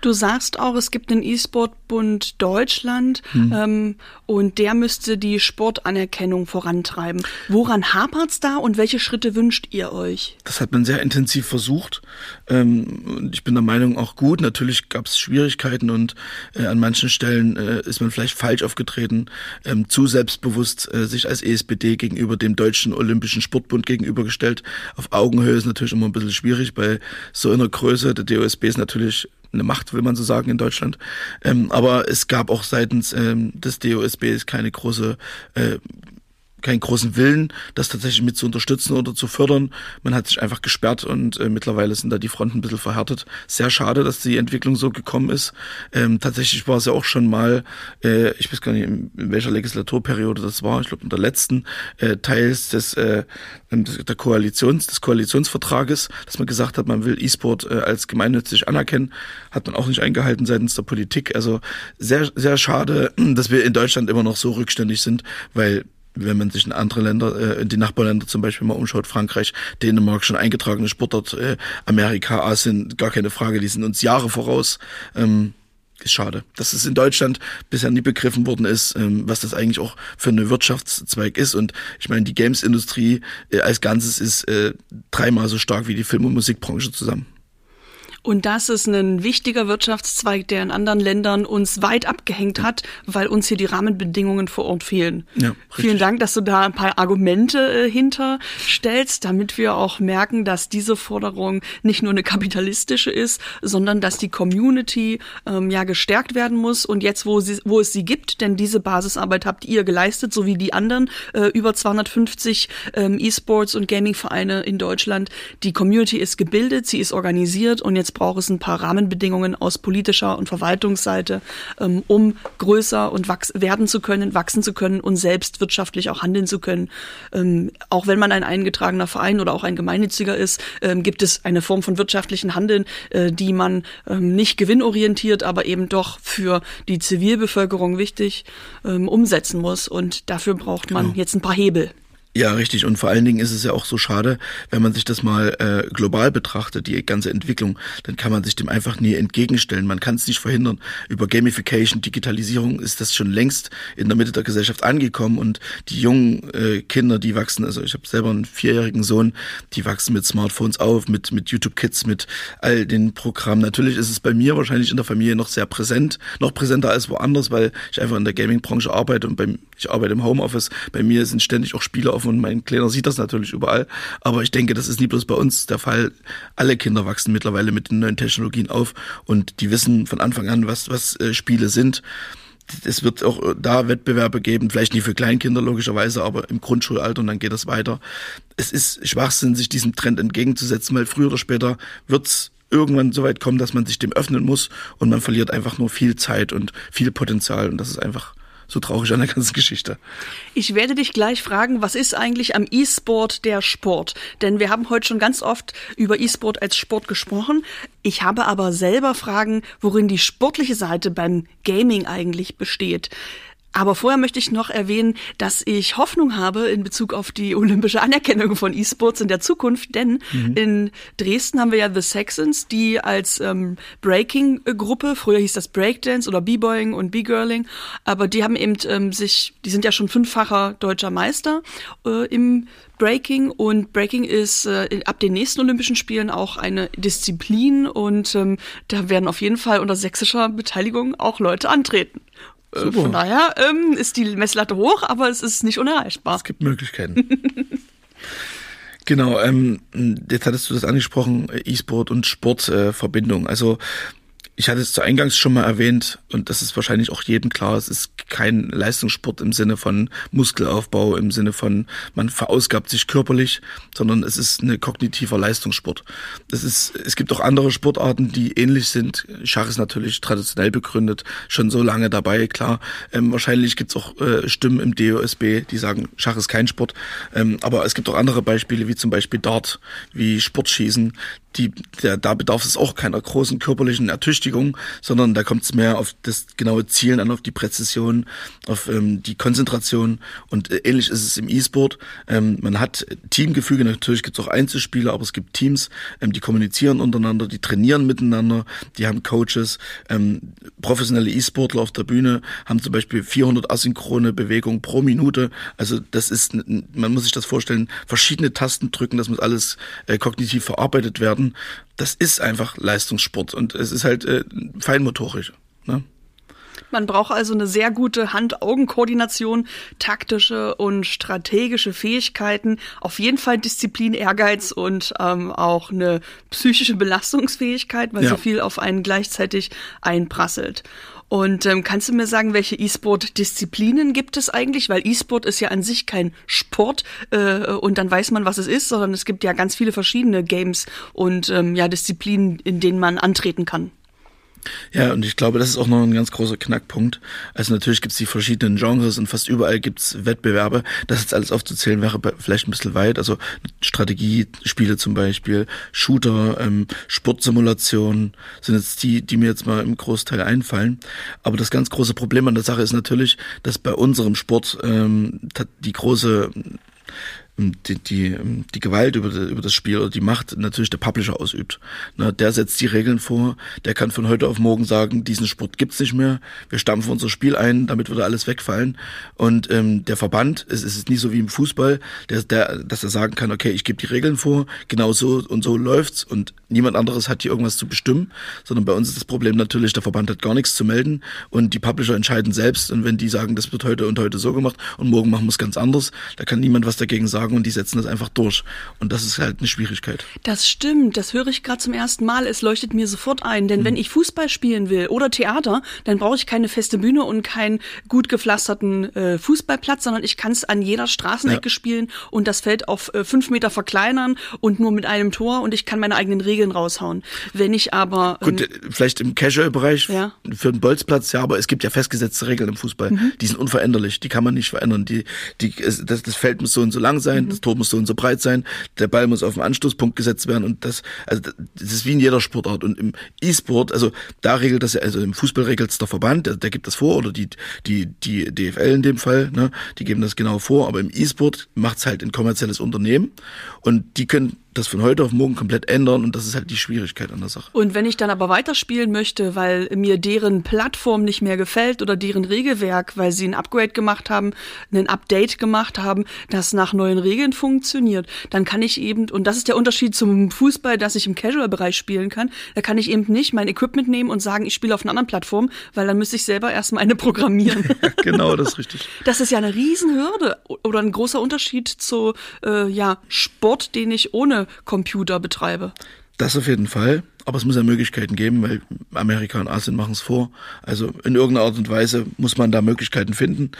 Du sagst auch, es gibt den E-Sport-Bund Deutschland hm. ähm, und der müsste die Sportanerkennung vorantreiben. Woran hapert's da und welche Schritte wünscht ihr euch? Das hat man sehr intensiv versucht. Ähm, ich bin der Meinung auch gut. Natürlich gab es Schwierigkeiten und äh, an manchen Stellen äh, ist man vielleicht falsch aufgetreten, ähm, zu selbstbewusst äh, sich als ESBD gegenüber dem Deutschen Olympischen Sportbund gegenübergestellt. Auf Augenhöhe ist natürlich immer ein bisschen schwierig, bei so einer Größe. Der DOSB ist natürlich eine Macht, will man so sagen, in Deutschland. Ähm, aber es gab auch seitens ähm, des DOSB keine große äh, keinen großen Willen, das tatsächlich mit zu unterstützen oder zu fördern. Man hat sich einfach gesperrt und äh, mittlerweile sind da die Fronten ein bisschen verhärtet. Sehr schade, dass die Entwicklung so gekommen ist. Ähm, tatsächlich war es ja auch schon mal, äh, ich weiß gar nicht, in welcher Legislaturperiode das war, ich glaube in der letzten, äh, Teils des, äh, der Koalitions, des Koalitionsvertrages, dass man gesagt hat, man will E-Sport äh, als gemeinnützig anerkennen, hat man auch nicht eingehalten seitens der Politik. Also sehr, sehr schade, dass wir in Deutschland immer noch so rückständig sind, weil wenn man sich in andere Länder, äh, in die Nachbarländer zum Beispiel mal umschaut, Frankreich, Dänemark, schon eingetragene Sportart, äh, Amerika, Asien, gar keine Frage, die sind uns Jahre voraus. Ähm, ist schade, dass es in Deutschland bisher nie begriffen worden ist, ähm, was das eigentlich auch für eine Wirtschaftszweig ist. Und ich meine, die Games-Industrie äh, als Ganzes ist äh, dreimal so stark wie die Film- und Musikbranche zusammen. Und das ist ein wichtiger Wirtschaftszweig, der in anderen Ländern uns weit abgehängt hat, weil uns hier die Rahmenbedingungen vor Ort fehlen. Ja, Vielen Dank, dass du da ein paar Argumente äh, hinterstellst, damit wir auch merken, dass diese Forderung nicht nur eine kapitalistische ist, sondern dass die Community ähm, ja gestärkt werden muss. Und jetzt, wo, sie, wo es sie gibt, denn diese Basisarbeit habt ihr geleistet, so wie die anderen äh, über 250 ähm, E-Sports und Gaming-Vereine in Deutschland. Die Community ist gebildet, sie ist organisiert und jetzt braucht es ein paar Rahmenbedingungen aus politischer und Verwaltungsseite, ähm, um größer und werden zu können, wachsen zu können und selbst wirtschaftlich auch handeln zu können. Ähm, auch wenn man ein eingetragener Verein oder auch ein gemeinnütziger ist, ähm, gibt es eine Form von wirtschaftlichen Handeln, äh, die man nicht gewinnorientiert, aber eben doch für die Zivilbevölkerung wichtig umsetzen muss. Und dafür braucht man genau. jetzt ein paar Hebel. Ja, richtig. Und vor allen Dingen ist es ja auch so schade, wenn man sich das mal äh, global betrachtet, die ganze Entwicklung, dann kann man sich dem einfach nie entgegenstellen. Man kann es nicht verhindern. Über Gamification, Digitalisierung ist das schon längst in der Mitte der Gesellschaft angekommen und die jungen äh, Kinder, die wachsen, also ich habe selber einen vierjährigen Sohn, die wachsen mit Smartphones auf, mit, mit YouTube Kids, mit all den Programmen. Natürlich ist es bei mir wahrscheinlich in der Familie noch sehr präsent, noch präsenter als woanders, weil ich einfach in der Gaming-Branche arbeite und beim, ich arbeite im Homeoffice. Bei mir sind ständig auch Spiele auf und mein Kleiner sieht das natürlich überall. Aber ich denke, das ist nie bloß bei uns der Fall. Alle Kinder wachsen mittlerweile mit den neuen Technologien auf und die wissen von Anfang an, was, was äh, Spiele sind. Es wird auch da Wettbewerbe geben, vielleicht nicht für Kleinkinder logischerweise, aber im Grundschulalter und dann geht das weiter. Es ist Schwachsinn, sich diesem Trend entgegenzusetzen, weil früher oder später wird's irgendwann so weit kommen, dass man sich dem öffnen muss und man verliert einfach nur viel Zeit und viel Potenzial und das ist einfach so traurig an der ganzen Geschichte. Ich werde dich gleich fragen, was ist eigentlich am E-Sport der Sport? Denn wir haben heute schon ganz oft über E-Sport als Sport gesprochen. Ich habe aber selber Fragen, worin die sportliche Seite beim Gaming eigentlich besteht. Aber vorher möchte ich noch erwähnen, dass ich Hoffnung habe in Bezug auf die olympische Anerkennung von E-Sports in der Zukunft, denn mhm. in Dresden haben wir ja The Saxons, die als ähm, Breaking-Gruppe, früher hieß das Breakdance oder B-Boying und B-Girling, aber die haben eben ähm, sich, die sind ja schon fünffacher deutscher Meister äh, im Breaking und Breaking ist äh, ab den nächsten Olympischen Spielen auch eine Disziplin und ähm, da werden auf jeden Fall unter sächsischer Beteiligung auch Leute antreten. Äh. Von daher ähm, ist die Messlatte hoch, aber es ist nicht unerreichbar. Es gibt Möglichkeiten. genau, ähm, jetzt hattest du das angesprochen, E-Sport und Sportverbindung. Äh, also ich hatte es zu Eingangs schon mal erwähnt und das ist wahrscheinlich auch jedem klar, es ist kein Leistungssport im Sinne von Muskelaufbau, im Sinne von man verausgabt sich körperlich, sondern es ist eine kognitiver Leistungssport. Das ist, es gibt auch andere Sportarten, die ähnlich sind. Schach ist natürlich traditionell begründet, schon so lange dabei, klar. Ähm, wahrscheinlich gibt es auch äh, Stimmen im DOSB, die sagen, Schach ist kein Sport. Ähm, aber es gibt auch andere Beispiele, wie zum Beispiel Dart, wie Sportschießen, die, der, da bedarf es auch keiner großen körperlichen Ertüchtigung, sondern da kommt es mehr auf das genaue Zielen an, auf die Präzision, auf ähm, die Konzentration. Und äh, ähnlich ist es im E-Sport. Ähm, man hat Teamgefüge, natürlich gibt es auch Einzelspieler, aber es gibt Teams, ähm, die kommunizieren untereinander, die trainieren miteinander, die haben Coaches, ähm, professionelle E-Sportler auf der Bühne haben zum Beispiel 400 asynchrone Bewegungen pro Minute, also das ist, man muss sich das vorstellen, verschiedene Tasten drücken, das muss alles äh, kognitiv verarbeitet werden das ist einfach Leistungssport und es ist halt äh, feinmotorisch. Ne? Man braucht also eine sehr gute Hand-Augen-Koordination, taktische und strategische Fähigkeiten, auf jeden Fall Disziplin, Ehrgeiz und ähm, auch eine psychische Belastungsfähigkeit, weil ja. so viel auf einen gleichzeitig einprasselt. Und ähm, kannst du mir sagen, welche E-Sport-Disziplinen gibt es eigentlich? Weil E-Sport ist ja an sich kein Sport äh, und dann weiß man, was es ist, sondern es gibt ja ganz viele verschiedene Games und ähm, ja Disziplinen, in denen man antreten kann. Ja, und ich glaube, das ist auch noch ein ganz großer Knackpunkt. Also natürlich gibt es die verschiedenen Genres und fast überall gibt es Wettbewerbe. Das jetzt alles aufzuzählen wäre vielleicht ein bisschen weit. Also Strategiespiele zum Beispiel, Shooter, ähm, Sportsimulationen sind jetzt die, die mir jetzt mal im Großteil einfallen. Aber das ganz große Problem an der Sache ist natürlich, dass bei unserem Sport ähm, die große die, die, die Gewalt über, über das Spiel oder die Macht natürlich der Publisher ausübt. Na, der setzt die Regeln vor, der kann von heute auf morgen sagen, diesen Sport gibt's nicht mehr, wir stampfen unser Spiel ein, damit würde alles wegfallen. Und ähm, der Verband, es, es ist nicht so wie im Fußball, der, der, dass er sagen kann, okay, ich gebe die Regeln vor, genau so und so läuft's und niemand anderes hat hier irgendwas zu bestimmen, sondern bei uns ist das Problem natürlich, der Verband hat gar nichts zu melden und die Publisher entscheiden selbst und wenn die sagen, das wird heute und heute so gemacht und morgen machen wir es ganz anders, da kann niemand was dagegen sagen sagen und die setzen das einfach durch. Und das ist halt eine Schwierigkeit. Das stimmt, das höre ich gerade zum ersten Mal. Es leuchtet mir sofort ein, denn mhm. wenn ich Fußball spielen will oder Theater, dann brauche ich keine feste Bühne und keinen gut gepflasterten äh, Fußballplatz, sondern ich kann es an jeder Straßenecke ja. spielen und das Feld auf äh, fünf Meter verkleinern und nur mit einem Tor und ich kann meine eigenen Regeln raushauen. Wenn ich aber ähm, gut, vielleicht im Casual-Bereich ja. für einen Bolzplatz, ja, aber es gibt ja festgesetzte Regeln im Fußball, mhm. die sind unveränderlich, die kann man nicht verändern. Die, die, das, das Feld muss so und so lang sein sein, mhm. das Tor muss so und so breit sein, der Ball muss auf den Anstoßpunkt gesetzt werden und das, also das ist wie in jeder Sportart und im E-Sport, also da regelt das ja, also im Fußball regelt es der Verband, der, der gibt das vor oder die, die, die DFL in dem Fall, ne, die geben das genau vor, aber im E-Sport macht es halt ein kommerzielles Unternehmen und die können das von heute auf morgen komplett ändern und das ist halt die Schwierigkeit an der Sache. Und wenn ich dann aber weiterspielen möchte, weil mir deren Plattform nicht mehr gefällt oder deren Regelwerk, weil sie ein Upgrade gemacht haben, ein Update gemacht haben, das nach neuen Regeln funktioniert, dann kann ich eben, und das ist der Unterschied zum Fußball, dass ich im Casual-Bereich spielen kann, da kann ich eben nicht mein Equipment nehmen und sagen, ich spiele auf einer anderen Plattform, weil dann müsste ich selber erstmal eine programmieren. genau, das ist richtig. Das ist ja eine Riesenhürde oder ein großer Unterschied zu äh, ja, Sport, den ich ohne Computer betreibe. Das auf jeden Fall. Aber es muss ja Möglichkeiten geben, weil Amerika und Asien machen es vor. Also in irgendeiner Art und Weise muss man da Möglichkeiten finden.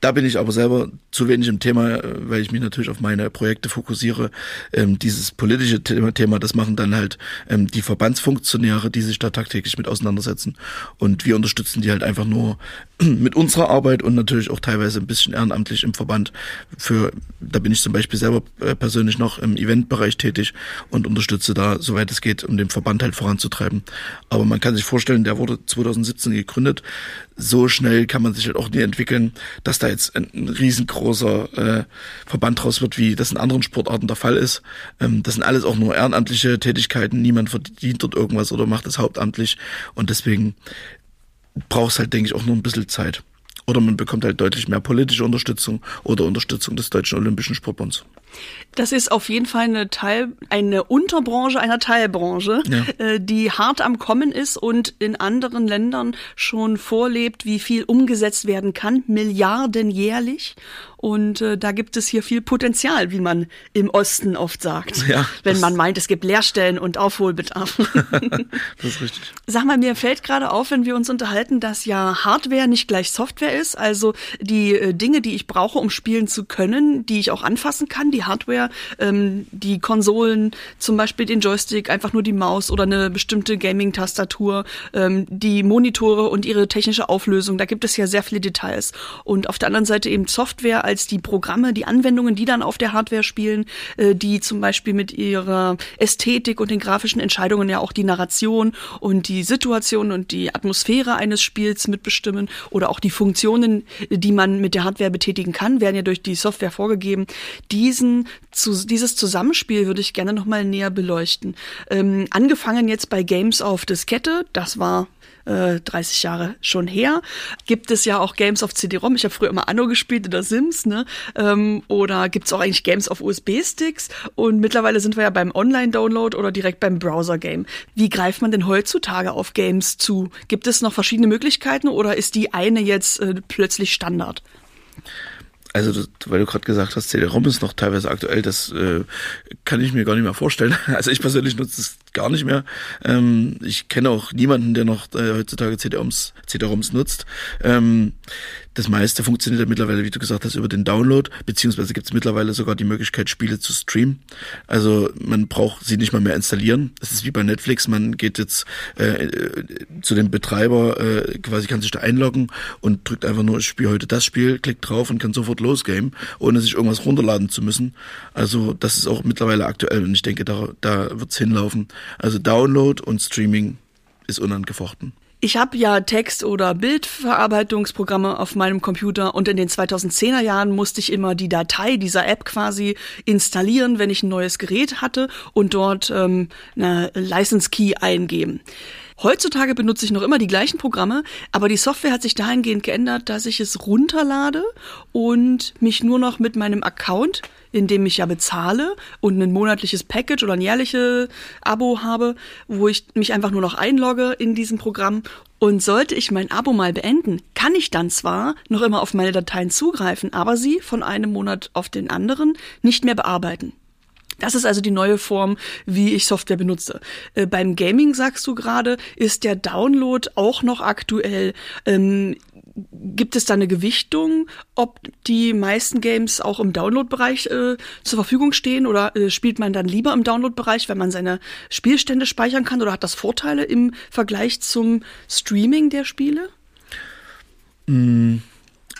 Da bin ich aber selber zu wenig im Thema, weil ich mich natürlich auf meine Projekte fokussiere. Ähm, dieses politische Thema, das machen dann halt ähm, die Verbandsfunktionäre, die sich da tagtäglich mit auseinandersetzen. Und wir unterstützen die halt einfach nur mit unserer Arbeit und natürlich auch teilweise ein bisschen ehrenamtlich im Verband. Für, da bin ich zum Beispiel selber äh, persönlich noch im Eventbereich tätig und unterstütze da, soweit es geht, um den Verband halt voranzutreiben. Aber man kann sich vorstellen, der wurde 2017 gegründet. So schnell kann man sich halt auch nie entwickeln, dass da jetzt ein, riesengroßer äh, Verband raus wird, wie das in anderen Sportarten der Fall ist. Ähm, das sind alles auch nur ehrenamtliche Tätigkeiten. Niemand verdient dort irgendwas oder macht es hauptamtlich. Und deswegen braucht es halt, denke ich, auch nur ein bisschen Zeit. Oder man bekommt halt deutlich mehr politische Unterstützung oder Unterstützung des Deutschen Olympischen Sportbunds. Das ist auf jeden Fall eine Teil, eine Unterbranche einer Teilbranche, ja. äh, die hart am Kommen ist und in anderen Ländern schon vorlebt, wie viel umgesetzt werden kann, Milliarden jährlich. Und äh, da gibt es hier viel Potenzial, wie man im Osten oft sagt, ja, wenn man meint, es gibt Leerstellen und Aufholbedarf. das ist richtig. Sag mal, mir fällt gerade auf, wenn wir uns unterhalten, dass ja Hardware nicht gleich Software ist. Also die äh, Dinge, die ich brauche, um spielen zu können, die ich auch anfassen kann, die Hardware, ähm, die Konsolen, zum Beispiel den Joystick, einfach nur die Maus oder eine bestimmte Gaming-Tastatur, ähm, die Monitore und ihre technische Auflösung. Da gibt es ja sehr viele Details. Und auf der anderen Seite eben Software als die Programme, die Anwendungen, die dann auf der Hardware spielen, äh, die zum Beispiel mit ihrer Ästhetik und den grafischen Entscheidungen ja auch die Narration und die Situation und die Atmosphäre eines Spiels mitbestimmen oder auch die Funktionen, die man mit der Hardware betätigen kann, werden ja durch die Software vorgegeben. Diesen, zu, dieses Zusammenspiel würde ich gerne nochmal näher beleuchten. Ähm, angefangen jetzt bei Games auf Diskette, das war 30 äh, Jahre schon her. Gibt es ja auch Games auf CD-ROM. Ich habe früher immer Anno gespielt oder Sims, ne? Ähm, oder gibt es auch eigentlich Games auf USB-Sticks? Und mittlerweile sind wir ja beim Online-Download oder direkt beim Browser-Game. Wie greift man denn heutzutage auf Games zu? Gibt es noch verschiedene Möglichkeiten oder ist die eine jetzt äh, plötzlich Standard? Also, das, weil du gerade gesagt hast, CD-ROM ist noch teilweise aktuell, das äh, kann ich mir gar nicht mehr vorstellen. Also ich persönlich nutze es gar nicht mehr. Ähm, ich kenne auch niemanden, der noch äh, heutzutage CD-ROMs CD nutzt. Ähm, das meiste funktioniert ja mittlerweile, wie du gesagt hast, über den Download, beziehungsweise gibt es mittlerweile sogar die Möglichkeit, Spiele zu streamen. Also man braucht sie nicht mal mehr installieren. Es ist wie bei Netflix, man geht jetzt äh, zu dem Betreiber, äh, quasi kann sich da einloggen und drückt einfach nur, ich spiele heute das Spiel, klickt drauf und kann sofort losgame, ohne sich irgendwas runterladen zu müssen. Also das ist auch mittlerweile aktuell und ich denke, da, da wird's hinlaufen. Also Download und Streaming ist unangefochten. Ich habe ja Text- oder Bildverarbeitungsprogramme auf meinem Computer und in den 2010er Jahren musste ich immer die Datei dieser App quasi installieren, wenn ich ein neues Gerät hatte und dort ähm, eine License Key eingeben. Heutzutage benutze ich noch immer die gleichen Programme, aber die Software hat sich dahingehend geändert, dass ich es runterlade und mich nur noch mit meinem Account in dem ich ja bezahle und ein monatliches Package oder ein jährliches Abo habe, wo ich mich einfach nur noch einlogge in diesem Programm. Und sollte ich mein Abo mal beenden, kann ich dann zwar noch immer auf meine Dateien zugreifen, aber sie von einem Monat auf den anderen nicht mehr bearbeiten. Das ist also die neue Form, wie ich Software benutze. Äh, beim Gaming, sagst du gerade, ist der Download auch noch aktuell. Ähm, gibt es da eine Gewichtung, ob die meisten Games auch im Download-Bereich äh, zur Verfügung stehen oder äh, spielt man dann lieber im Download-Bereich, wenn man seine Spielstände speichern kann oder hat das Vorteile im Vergleich zum Streaming der Spiele? Mm,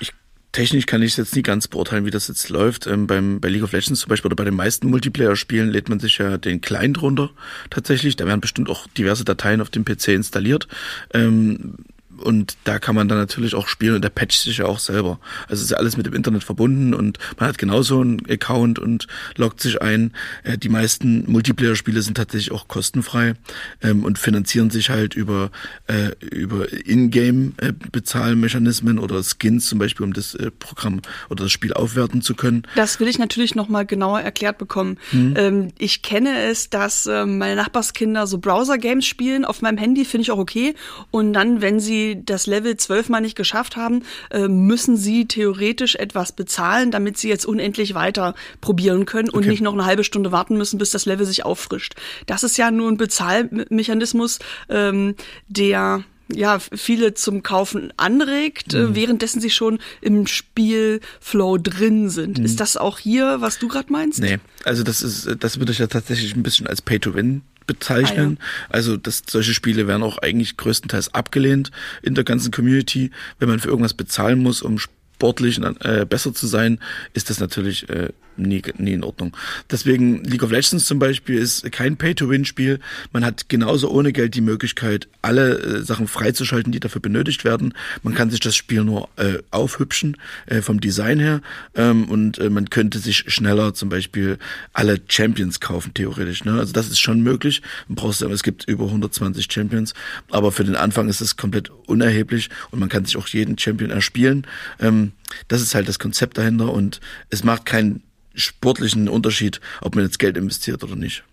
ich Technisch kann ich jetzt nie ganz beurteilen, wie das jetzt läuft. Ähm, beim, bei League of Legends zum Beispiel oder bei den meisten Multiplayer-Spielen lädt man sich ja den Client runter tatsächlich. Da werden bestimmt auch diverse Dateien auf dem PC installiert. Ähm, und da kann man dann natürlich auch spielen und der patcht sich ja auch selber. Also ist ja alles mit dem Internet verbunden und man hat genauso einen Account und loggt sich ein. Äh, die meisten Multiplayer-Spiele sind tatsächlich auch kostenfrei ähm, und finanzieren sich halt über, äh, über Ingame-Bezahlmechanismen oder Skins zum Beispiel, um das äh, Programm oder das Spiel aufwerten zu können. Das will ich natürlich nochmal genauer erklärt bekommen. Hm. Ähm, ich kenne es, dass meine Nachbarskinder so Browser-Games spielen auf meinem Handy, finde ich auch okay. Und dann, wenn sie das Level zwölfmal nicht geschafft haben, äh, müssen sie theoretisch etwas bezahlen, damit sie jetzt unendlich weiter probieren können und okay. nicht noch eine halbe Stunde warten müssen, bis das Level sich auffrischt. Das ist ja nur ein Bezahlmechanismus, ähm, der ja, viele zum Kaufen anregt, äh, mhm. währenddessen sie schon im Spielflow drin sind. Mhm. Ist das auch hier, was du gerade meinst? Nee, also das ist, das würde ich ja tatsächlich ein bisschen als Pay-to-Win bezeichnen. Ah, ja. Also dass solche Spiele werden auch eigentlich größtenteils abgelehnt in der ganzen Community. Wenn man für irgendwas bezahlen muss, um sportlich äh, besser zu sein, ist das natürlich äh, nie, nie in Ordnung. Deswegen League of Legends zum Beispiel ist kein Pay-to-Win-Spiel. Man hat genauso ohne Geld die Möglichkeit, alle äh, Sachen freizuschalten, die dafür benötigt werden. Man kann sich das Spiel nur äh, aufhübschen äh, vom Design her ähm, und äh, man könnte sich schneller zum Beispiel alle Champions kaufen, theoretisch. Ne? Also das ist schon möglich. Man braucht es gibt über 120 Champions, aber für den Anfang ist es komplett unerheblich und man kann sich auch jeden Champion erspielen. Ähm, das ist halt das Konzept dahinter und es macht keinen sportlichen Unterschied, ob man jetzt Geld investiert oder nicht.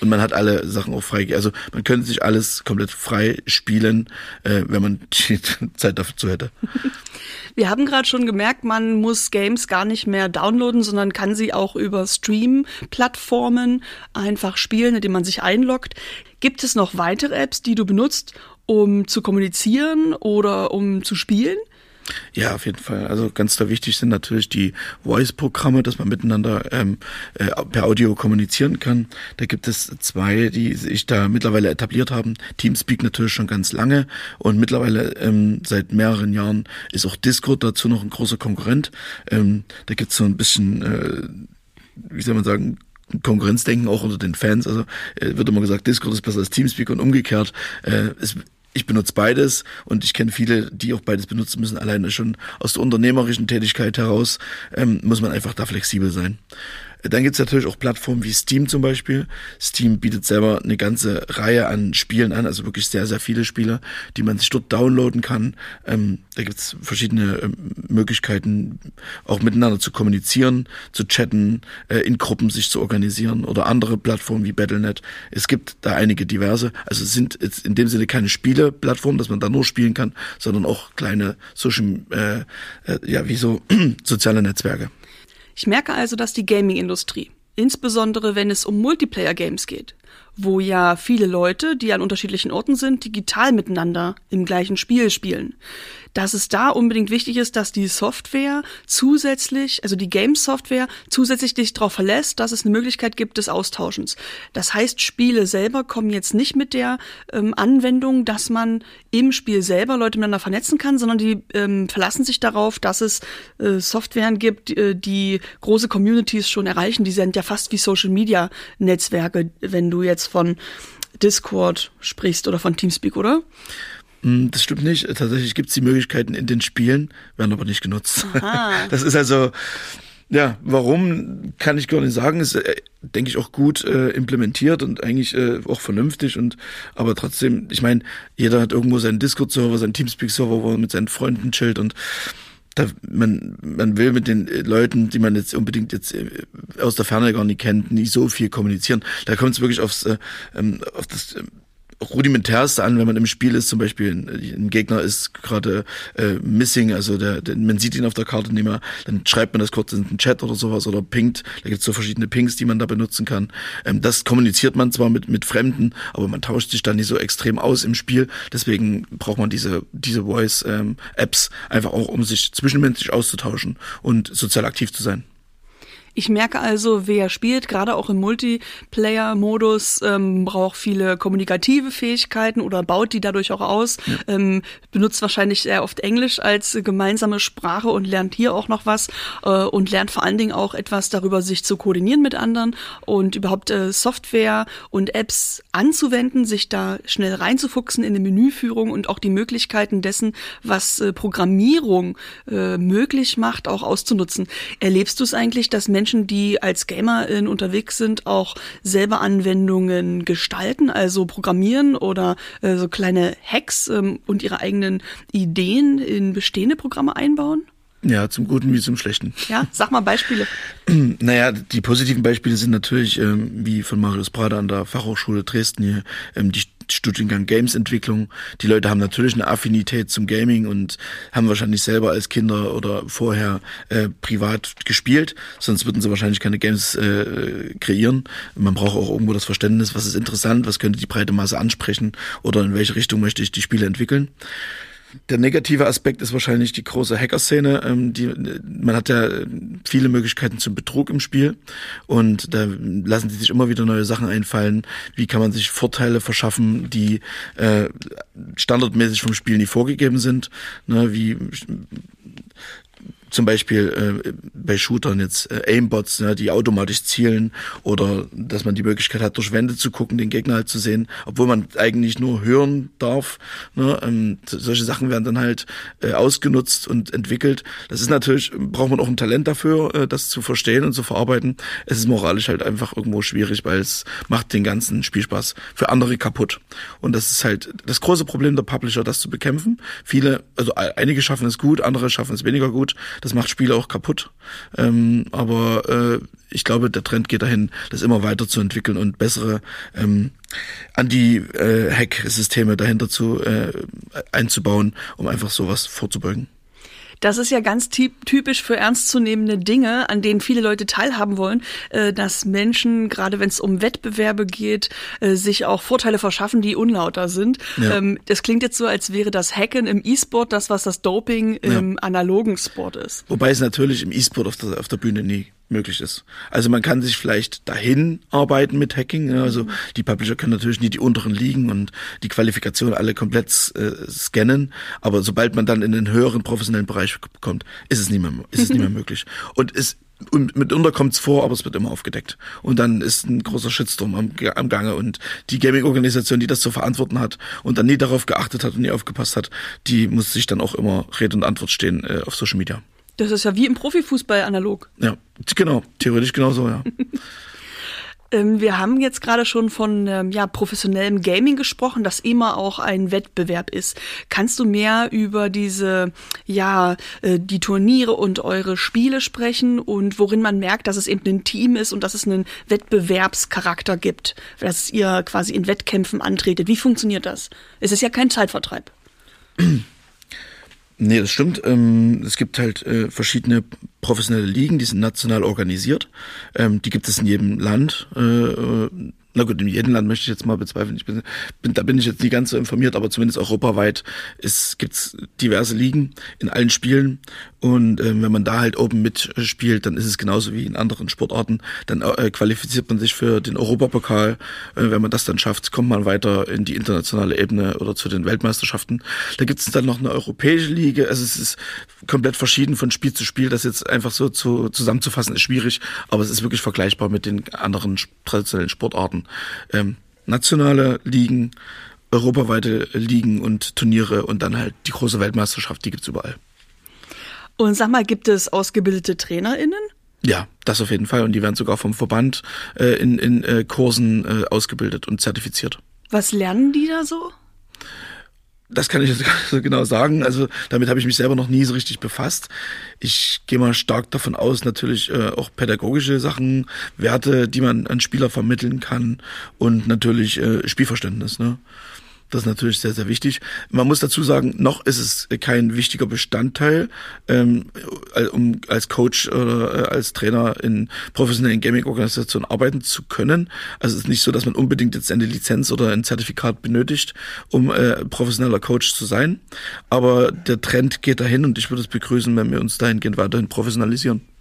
Und man hat alle Sachen auch frei. Also man könnte sich alles komplett frei spielen, äh, wenn man die Zeit dazu hätte. Wir haben gerade schon gemerkt, man muss Games gar nicht mehr downloaden, sondern kann sie auch über Stream-Plattformen einfach spielen, indem man sich einloggt. Gibt es noch weitere Apps, die du benutzt, um zu kommunizieren oder um zu spielen? Ja, auf jeden Fall. Also ganz da wichtig sind natürlich die Voice-Programme, dass man miteinander ähm, äh, per Audio kommunizieren kann. Da gibt es zwei, die sich da mittlerweile etabliert haben. Teamspeak natürlich schon ganz lange und mittlerweile ähm, seit mehreren Jahren ist auch Discord dazu noch ein großer Konkurrent. Ähm, da gibt's so ein bisschen, äh, wie soll man sagen, Konkurrenzdenken auch unter den Fans. Also äh, wird immer gesagt, Discord ist besser als Teamspeak und umgekehrt. Äh, es ich benutze beides und ich kenne viele, die auch beides benutzen müssen. Alleine schon aus der unternehmerischen Tätigkeit heraus ähm, muss man einfach da flexibel sein. Dann gibt's natürlich auch Plattformen wie Steam zum Beispiel. Steam bietet selber eine ganze Reihe an Spielen an, also wirklich sehr, sehr viele Spiele, die man sich dort downloaden kann. Ähm, da gibt's verschiedene ähm, Möglichkeiten, auch miteinander zu kommunizieren, zu chatten, äh, in Gruppen sich zu organisieren oder andere Plattformen wie Battle.net. Es gibt da einige diverse. Also es sind jetzt in dem Sinne keine Spieleplattformen, dass man da nur spielen kann, sondern auch kleine Social, äh, äh, ja, wie so soziale Netzwerke. Ich merke also, dass die Gaming-Industrie, insbesondere wenn es um Multiplayer-Games geht, wo ja viele Leute, die an unterschiedlichen Orten sind, digital miteinander im gleichen Spiel spielen, dass es da unbedingt wichtig ist, dass die Software zusätzlich, also die Game-Software zusätzlich dich darauf verlässt, dass es eine Möglichkeit gibt des Austauschens. Das heißt, Spiele selber kommen jetzt nicht mit der ähm, Anwendung, dass man im Spiel selber Leute miteinander vernetzen kann, sondern die ähm, verlassen sich darauf, dass es äh, Softwaren gibt, äh, die große Communities schon erreichen. Die sind ja fast wie Social-Media-Netzwerke, wenn du jetzt von Discord sprichst oder von Teamspeak, oder? Hm, das stimmt nicht. Tatsächlich gibt es die Möglichkeiten in den Spielen, werden aber nicht genutzt. Aha. Das ist also, ja, warum kann ich gar nicht sagen. Ist, äh, denke ich, auch gut äh, implementiert und eigentlich äh, auch vernünftig. Und aber trotzdem, ich meine, jeder hat irgendwo seinen Discord-Server, seinen Teamspeak-Server, wo er mit seinen Freunden chillt und da, man, man will mit den Leuten, die man jetzt unbedingt jetzt äh, aus der Ferne gar nicht kennt, nicht so viel kommunizieren. Da kommt es wirklich aufs, äh, ähm, auf das äh, rudimentärste an, wenn man im Spiel ist, zum Beispiel ein, Gegner ist gerade äh, missing, also der, der, man sieht ihn auf der Karte nicht mehr, dann schreibt man das kurz in den Chat oder sowas oder pinkt, da gibt es so verschiedene Pings, die man da benutzen kann. Ähm, das kommuniziert man zwar mit, mit Fremden, aber man tauscht sich dann nicht so extrem aus im Spiel, deswegen braucht man diese, diese Voice-Apps ähm, einfach auch, um sich zwischenmenschlich auszutauschen und sozial aktiv zu sein. Ich merke also, wer spielt, gerade auch im Multiplayer-Modus, ähm, braucht viele kommunikative Fähigkeiten oder baut die dadurch auch aus, ja. ähm, benutzt wahrscheinlich sehr oft Englisch als gemeinsame Sprache und lernt hier auch noch was äh, und lernt vor allen Dingen auch etwas darüber, sich zu koordinieren mit anderen und überhaupt äh, Software und Apps anzuwenden, sich da schnell reinzufuchsen in eine Menüführung und auch die Möglichkeiten dessen, was äh, Programmierung äh, möglich macht, auch auszunutzen. Erlebst du es eigentlich, dass Menschen Menschen, die als Gamerin unterwegs sind, auch selber Anwendungen gestalten, also programmieren oder äh, so kleine Hacks ähm, und ihre eigenen Ideen in bestehende Programme einbauen? Ja, zum Guten wie zum Schlechten. Ja, sag mal Beispiele. Naja, die positiven Beispiele sind natürlich, ähm, wie von Marius Prader an der Fachhochschule Dresden hier, ähm, die Studiengang Games-Entwicklung. Die Leute haben natürlich eine Affinität zum Gaming und haben wahrscheinlich selber als Kinder oder vorher äh, privat gespielt, sonst würden sie wahrscheinlich keine Games äh, kreieren. Man braucht auch irgendwo das Verständnis, was ist interessant, was könnte die breite Masse ansprechen oder in welche Richtung möchte ich die Spiele entwickeln. Der negative Aspekt ist wahrscheinlich die große Hacker-Szene. Ähm, man hat ja viele Möglichkeiten zum Betrug im Spiel und da lassen sich immer wieder neue Sachen einfallen. Wie kann man sich Vorteile verschaffen, die äh, standardmäßig vom Spiel nie vorgegeben sind? Ne, wie zum Beispiel äh, bei Shootern jetzt äh, Aimbots, ne, die automatisch zielen oder dass man die Möglichkeit hat, durch Wände zu gucken, den Gegner halt zu sehen, obwohl man eigentlich nur hören darf. Ne, ähm, solche Sachen werden dann halt äh, ausgenutzt und entwickelt. Das ist natürlich, braucht man auch ein Talent dafür, äh, das zu verstehen und zu verarbeiten. Es ist moralisch halt einfach irgendwo schwierig, weil es macht den ganzen Spielspaß für andere kaputt. Und das ist halt das große Problem der Publisher, das zu bekämpfen. Viele, also einige schaffen es gut, andere schaffen es weniger gut. Das macht Spiele auch kaputt. Ähm, aber äh, ich glaube, der Trend geht dahin, das immer weiter zu entwickeln und bessere ähm, Anti-Hack-Systeme dahinter zu äh, einzubauen, um einfach sowas vorzubeugen. Das ist ja ganz typisch für ernstzunehmende Dinge, an denen viele Leute teilhaben wollen, äh, dass Menschen, gerade wenn es um Wettbewerbe geht, äh, sich auch Vorteile verschaffen, die unlauter sind. Ja. Ähm, das klingt jetzt so, als wäre das Hacken im E-Sport das, was das Doping im ja. analogen Sport ist. Wobei es natürlich im E-Sport auf der, auf der Bühne nie möglich ist. Also man kann sich vielleicht dahin arbeiten mit Hacking. Also die Publisher können natürlich nie die unteren liegen und die Qualifikation alle komplett äh, scannen. Aber sobald man dann in den höheren professionellen Bereich kommt, ist es nicht mehr, ist es nicht mehr möglich. Und es und mitunter kommt es vor, aber es wird immer aufgedeckt. Und dann ist ein großer Shitstorm am, am Gange. Und die Gaming-Organisation, die das zu verantworten hat und dann nie darauf geachtet hat und nie aufgepasst hat, die muss sich dann auch immer Rede und Antwort stehen äh, auf Social Media. Das ist ja wie im Profifußball analog. Ja, genau, theoretisch genauso, ja. Ähm, wir haben jetzt gerade schon von ähm, ja, professionellem Gaming gesprochen, das immer auch ein Wettbewerb ist. Kannst du mehr über diese, ja, äh, die Turniere und eure Spiele sprechen und worin man merkt, dass es eben ein Team ist und dass es einen Wettbewerbscharakter gibt, dass ihr quasi in Wettkämpfen antretet? Wie funktioniert das? Es ist ja kein Zeitvertreib. Nee, das stimmt. Ähm, es gibt halt äh, verschiedene professionelle Ligen, die sind national organisiert. Ähm, die gibt es in jedem Land. Äh, na gut, in jedem Land möchte ich jetzt mal bezweifeln. Ich bin, bin, da bin ich jetzt nicht ganz so informiert, aber zumindest europaweit ist, gibt's diverse Ligen in allen Spielen. Und äh, wenn man da halt oben mitspielt, dann ist es genauso wie in anderen Sportarten. Dann äh, qualifiziert man sich für den Europapokal. Äh, wenn man das dann schafft, kommt man weiter in die internationale Ebene oder zu den Weltmeisterschaften. Da gibt's dann noch eine europäische Liga. Also es ist komplett verschieden von Spiel zu Spiel. Das jetzt einfach so zu, zusammenzufassen ist schwierig, aber es ist wirklich vergleichbar mit den anderen traditionellen Sportarten ähm, nationale Ligen, europaweite Ligen und Turniere und dann halt die große Weltmeisterschaft, die gibt's überall. Und sag mal, gibt es ausgebildete TrainerInnen? Ja, das auf jeden Fall. Und die werden sogar vom Verband äh, in, in äh, Kursen äh, ausgebildet und zertifiziert. Was lernen die da so? Das kann ich jetzt gar nicht so genau sagen. Also damit habe ich mich selber noch nie so richtig befasst. Ich gehe mal stark davon aus, natürlich äh, auch pädagogische Sachen, Werte, die man an Spieler vermitteln kann und natürlich äh, Spielverständnis. Ne? Das ist natürlich sehr, sehr wichtig. Man muss dazu sagen, noch ist es kein wichtiger Bestandteil, ähm, um als Coach oder äh, als Trainer in professionellen Gaming-Organisationen arbeiten zu können. Also es ist nicht so, dass man unbedingt jetzt eine Lizenz oder ein Zertifikat benötigt, um äh, professioneller Coach zu sein. Aber der Trend geht dahin und ich würde es begrüßen, wenn wir uns dahingehend weiterhin professionalisieren.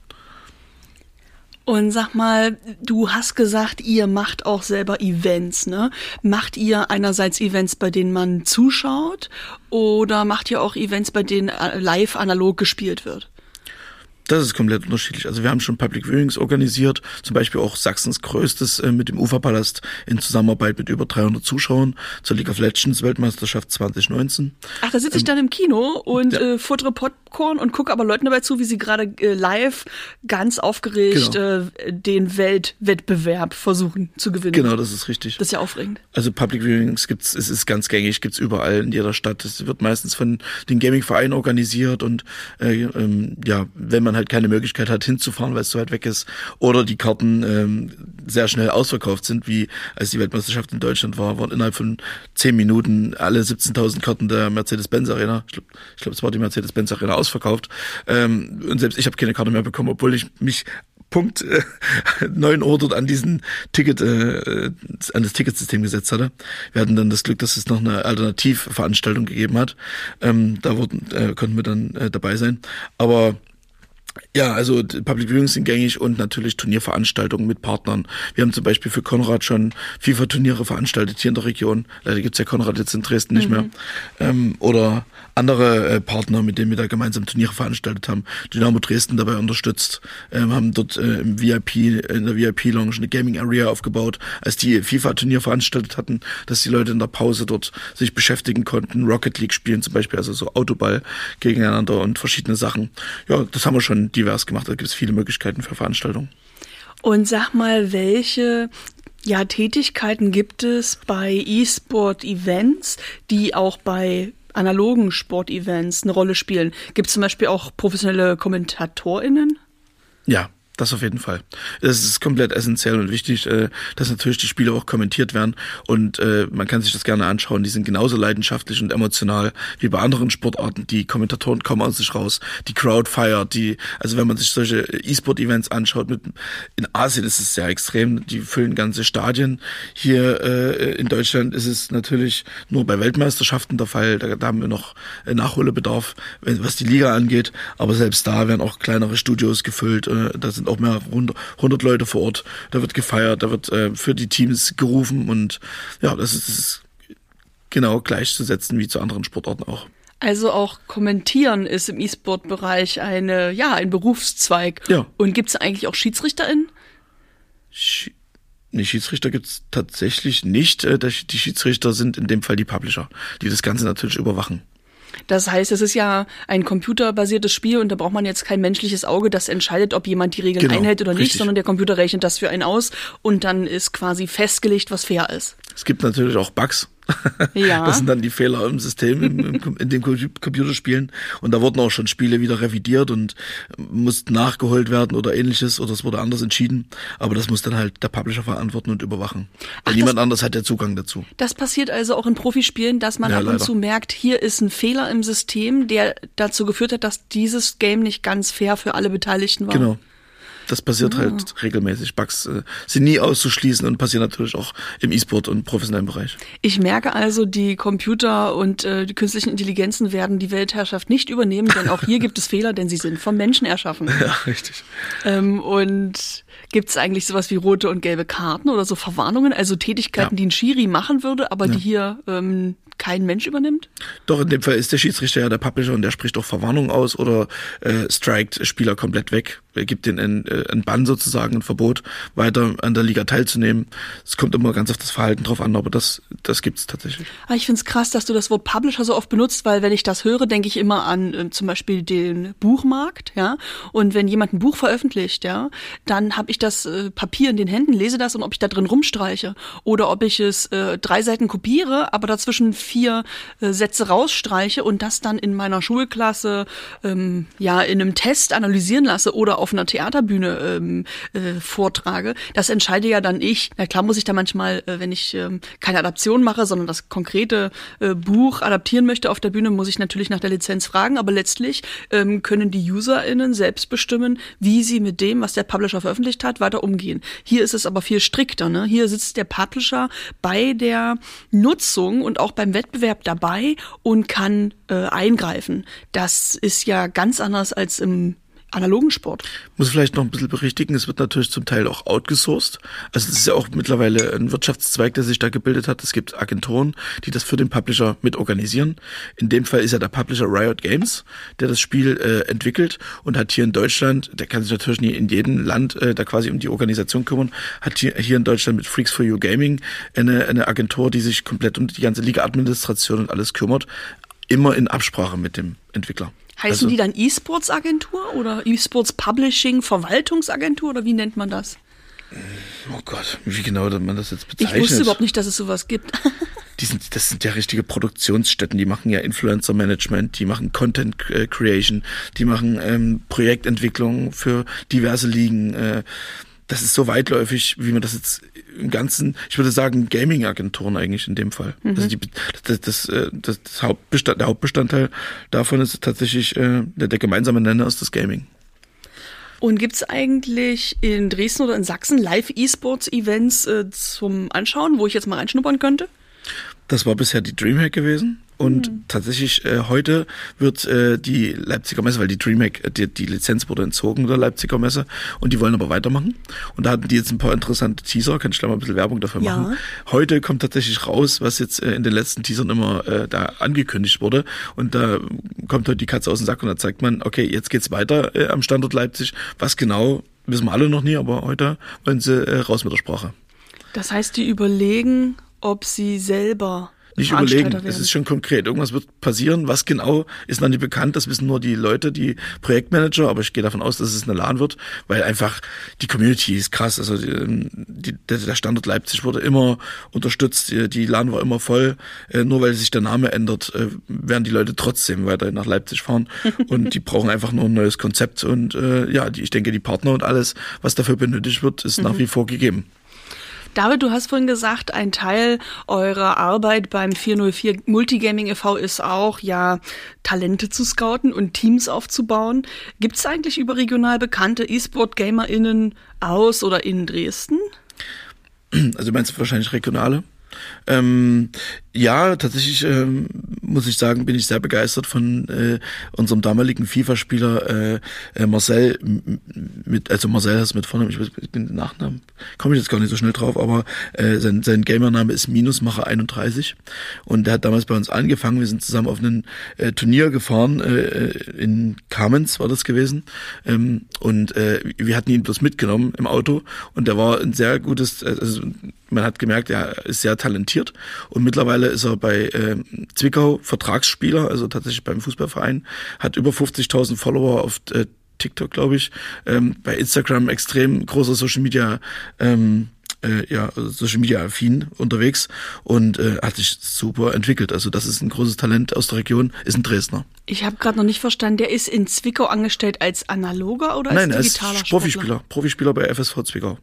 Und sag mal, du hast gesagt, ihr macht auch selber Events, ne? Macht ihr einerseits Events, bei denen man zuschaut oder macht ihr auch Events, bei denen äh, live analog gespielt wird? Das ist komplett unterschiedlich. Also wir haben schon Public Viewings organisiert, zum Beispiel auch Sachsens größtes äh, mit dem Uferpalast in Zusammenarbeit mit über 300 Zuschauern zur League of Legends Weltmeisterschaft 2019. Ach, da sitze ich ähm, dann im Kino und ja. äh, futtere Popcorn und gucke aber Leuten dabei zu, wie sie gerade äh, live ganz aufgeregt genau. äh, den Weltwettbewerb versuchen zu gewinnen. Genau, das ist richtig. Das ist ja aufregend. Also Public Viewings gibt's, es ist ganz gängig, gibt's überall in jeder Stadt. Es wird meistens von den Gaming-Vereinen organisiert und äh, ähm, ja, wenn man halt halt keine Möglichkeit hat, hinzufahren, weil es so weit weg ist, oder die Karten ähm, sehr schnell ausverkauft sind, wie als die Weltmeisterschaft in Deutschland war, waren innerhalb von zehn Minuten alle 17.000 Karten der Mercedes-Benz Arena, ich glaube, ich glaub, es war die Mercedes-Benz Arena ausverkauft, ähm, und selbst ich habe keine Karte mehr bekommen, obwohl ich mich Punkt äh, 9 Uhr dort an diesen Ticket, äh, an das Ticketsystem gesetzt hatte. Wir hatten dann das Glück, dass es noch eine Alternativveranstaltung gegeben hat. Ähm, da wurden, äh, konnten wir dann äh, dabei sein. Aber ja, also Public Viewings sind gängig und natürlich Turnierveranstaltungen mit Partnern. Wir haben zum Beispiel für Konrad schon FIFA-Turniere veranstaltet hier in der Region. Leider gibt's ja Konrad jetzt in Dresden nicht mhm. mehr. Ähm, oder andere äh, Partner, mit denen wir da gemeinsam Turniere veranstaltet haben. Dynamo Dresden dabei unterstützt, ähm, haben dort äh, im VIP, in der VIP-Lounge eine Gaming Area aufgebaut, als die FIFA-Turnier veranstaltet hatten, dass die Leute in der Pause dort sich beschäftigen konnten, Rocket League spielen zum Beispiel, also so Autoball gegeneinander und verschiedene Sachen. Ja, das haben wir schon divers gemacht. Da gibt es viele Möglichkeiten für Veranstaltungen. Und sag mal, welche ja, Tätigkeiten gibt es bei E-Sport-Events, die auch bei analogen Sportevents eine Rolle spielen? Gibt es zum Beispiel auch professionelle KommentatorInnen? Ja, das auf jeden Fall. Es ist komplett essentiell und wichtig, äh, dass natürlich die Spiele auch kommentiert werden und äh, man kann sich das gerne anschauen. Die sind genauso leidenschaftlich und emotional wie bei anderen Sportarten. Die Kommentatoren kommen aus sich raus, die Crowd feiert, die, also wenn man sich solche E-Sport-Events anschaut, mit, in Asien ist es sehr extrem, die füllen ganze Stadien. Hier äh, in Deutschland ist es natürlich nur bei Weltmeisterschaften der Fall, da, da haben wir noch Nachholbedarf, was die Liga angeht, aber selbst da werden auch kleinere Studios gefüllt, da sind auch mehr 100 Leute vor Ort. Da wird gefeiert, da wird äh, für die Teams gerufen und ja, das ist, das ist genau gleichzusetzen wie zu anderen Sportarten auch. Also auch kommentieren ist im E-Sport-Bereich eine, ja, ein Berufszweig. Ja. Und gibt es eigentlich auch SchiedsrichterInnen? Sch Nee, Schiedsrichter gibt's tatsächlich nicht. Äh, die Schiedsrichter sind in dem Fall die Publisher, die das Ganze natürlich überwachen. Das heißt, es ist ja ein computerbasiertes Spiel und da braucht man jetzt kein menschliches Auge, das entscheidet, ob jemand die Regeln genau, einhält oder nicht, richtig. sondern der Computer rechnet das für einen aus und dann ist quasi festgelegt, was fair ist. Es gibt natürlich auch Bugs. Ja. Das sind dann die Fehler im System, im, im, in dem Computerspielen. Und da wurden auch schon Spiele wieder revidiert und mussten nachgeholt werden oder ähnliches oder es wurde anders entschieden. Aber das muss dann halt der Publisher verantworten und überwachen. Weil Ach, niemand das, anders hat ja Zugang dazu. Das passiert also auch in Profispielen, dass man ja, ab und leider. zu merkt, hier ist ein Fehler im System, der dazu geführt hat, dass dieses Game nicht ganz fair für alle Beteiligten war. Genau. Das passiert halt ah. halt regelmäßig. Bugs äh, sind nie auszuschließen und passieren natürlich auch im E-Sport und professionellen Bereich. Ich merke also, die Computer und äh, die künstlichen Intelligenzen werden die Weltherrschaft nicht übernehmen, denn auch hier gibt es Fehler, denn sie sind vom Menschen erschaffen. Ja, richtig. Ähm, und gibt es eigentlich sowas wie rote und gelbe Karten oder so Verwarnungen, also Tätigkeiten, ja. die ein Schiri machen würde, aber ja. die hier ähm, kein Mensch übernimmt? Doch, in dem Fall ist der Schiedsrichter ja der Publisher und der spricht doch Verwarnung aus oder äh, strikt Spieler komplett weg. Er gibt den ein, äh, ein Bann sozusagen, ein Verbot, weiter an der Liga teilzunehmen. Es kommt immer ganz auf das Verhalten drauf an, aber das, das gibt's tatsächlich. Ah, ich find's krass, dass du das Wort Publisher so oft benutzt, weil wenn ich das höre, denke ich immer an äh, zum Beispiel den Buchmarkt, ja. Und wenn jemand ein Buch veröffentlicht, ja, dann habe ich das äh, Papier in den Händen, lese das und ob ich da drin rumstreiche oder ob ich es äh, drei Seiten kopiere, aber dazwischen vier äh, Sätze rausstreiche und das dann in meiner Schulklasse ähm, ja in einem Test analysieren lasse oder auf einer Theaterbühne ähm, äh, vortrage. Das entscheide ja dann ich. Na klar muss ich da manchmal, äh, wenn ich ähm, keine Adaption mache, sondern das konkrete äh, Buch adaptieren möchte auf der Bühne, muss ich natürlich nach der Lizenz fragen. Aber letztlich ähm, können die UserInnen selbst bestimmen, wie sie mit dem, was der Publisher veröffentlicht hat, weiter umgehen. Hier ist es aber viel strikter. Ne? Hier sitzt der Publisher bei der Nutzung und auch beim Wettbewerb dabei und kann äh, eingreifen. Das ist ja ganz anders als im analogen Sport. Muss vielleicht noch ein bisschen berichtigen, es wird natürlich zum Teil auch outgesourced. Also es ist ja auch mittlerweile ein Wirtschaftszweig, der sich da gebildet hat. Es gibt Agenturen, die das für den Publisher mit organisieren. In dem Fall ist ja der Publisher Riot Games, der das Spiel äh, entwickelt und hat hier in Deutschland, der kann sich natürlich nie in jedem Land äh, da quasi um die Organisation kümmern, hat hier, hier in Deutschland mit Freaks for You Gaming eine, eine Agentur, die sich komplett um die ganze Liga-Administration und alles kümmert, immer in Absprache mit dem Entwickler. Heißen also, die dann E-Sports-Agentur oder E-Sports Publishing Verwaltungsagentur oder wie nennt man das? Oh Gott, wie genau man das jetzt bezeichnet. Ich wusste überhaupt nicht, dass es sowas gibt. die sind, das sind ja richtige Produktionsstätten, die machen ja Influencer Management, die machen Content äh, Creation, die machen ähm, Projektentwicklung für diverse Ligen. Äh, das ist so weitläufig, wie man das jetzt im Ganzen, ich würde sagen, Gaming-Agenturen eigentlich in dem Fall. Mhm. Also die, das, das, äh, das, das Hauptbestand, der Hauptbestandteil davon ist tatsächlich äh, der, der gemeinsame Nenner ist das Gaming. Und gibt's eigentlich in Dresden oder in Sachsen Live-E-Sports-Events äh, zum Anschauen, wo ich jetzt mal reinschnuppern könnte? Das war bisher die Dreamhack gewesen. Und mhm. tatsächlich äh, heute wird äh, die Leipziger Messe, weil die DreamHack, äh, die, die Lizenz wurde entzogen der Leipziger Messe und die wollen aber weitermachen. Und da hatten die jetzt ein paar interessante Teaser, kann ich gleich mal ein bisschen Werbung dafür machen. Ja. Heute kommt tatsächlich raus, was jetzt äh, in den letzten Teasern immer äh, da angekündigt wurde. Und da kommt heute die Katze aus dem Sack und da zeigt man, okay, jetzt geht's weiter äh, am Standort Leipzig. Was genau, wissen wir alle noch nie, aber heute wollen sie äh, raus mit der Sprache. Das heißt, die überlegen, ob sie selber nicht überlegen. Es ist schon konkret. Irgendwas wird passieren. Was genau ist noch nicht bekannt. Das wissen nur die Leute, die Projektmanager. Aber ich gehe davon aus, dass es eine LAN wird, weil einfach die Community ist krass. Also die, die, der Standort Leipzig wurde immer unterstützt. Die LAN war immer voll. Äh, nur weil sich der Name ändert, äh, werden die Leute trotzdem weiter nach Leipzig fahren. Und die brauchen einfach nur ein neues Konzept. Und äh, ja, die, ich denke, die Partner und alles, was dafür benötigt wird, ist mhm. nach wie vor gegeben. David, du hast vorhin gesagt, ein Teil eurer Arbeit beim 404 Multigaming e.V. ist auch, ja, Talente zu scouten und Teams aufzubauen. Gibt es eigentlich überregional bekannte E-Sport-GamerInnen aus oder in Dresden? Also meinst du wahrscheinlich regionale? Ähm, ja, tatsächlich ähm, muss ich sagen, bin ich sehr begeistert von äh, unserem damaligen FIFA-Spieler äh, äh, Marcel. Mit, also Marcel heißt mit vorne, ich, ich bin den Nachnamen, komme ich jetzt gar nicht so schnell drauf, aber äh, sein, sein Gamername ist Minusmacher31 und der hat damals bei uns angefangen. Wir sind zusammen auf ein äh, Turnier gefahren äh, in Kamenz war das gewesen ähm, und äh, wir hatten ihn bloß mitgenommen im Auto und der war ein sehr gutes, also man hat gemerkt, er ist sehr talentiert und mittlerweile ist er bei äh, Zwickau Vertragsspieler, also tatsächlich beim Fußballverein, hat über 50.000 Follower auf äh, TikTok, glaube ich, ähm, bei Instagram extrem großer Social Media ähm, äh, ja, Social Media affin unterwegs und äh, hat sich super entwickelt. Also das ist ein großes Talent aus der Region, ist ein Dresdner. Ich habe gerade noch nicht verstanden, der ist in Zwickau angestellt als analoger oder Nein, als digitaler er ist Profispieler, Profispieler bei FSV Zwickau.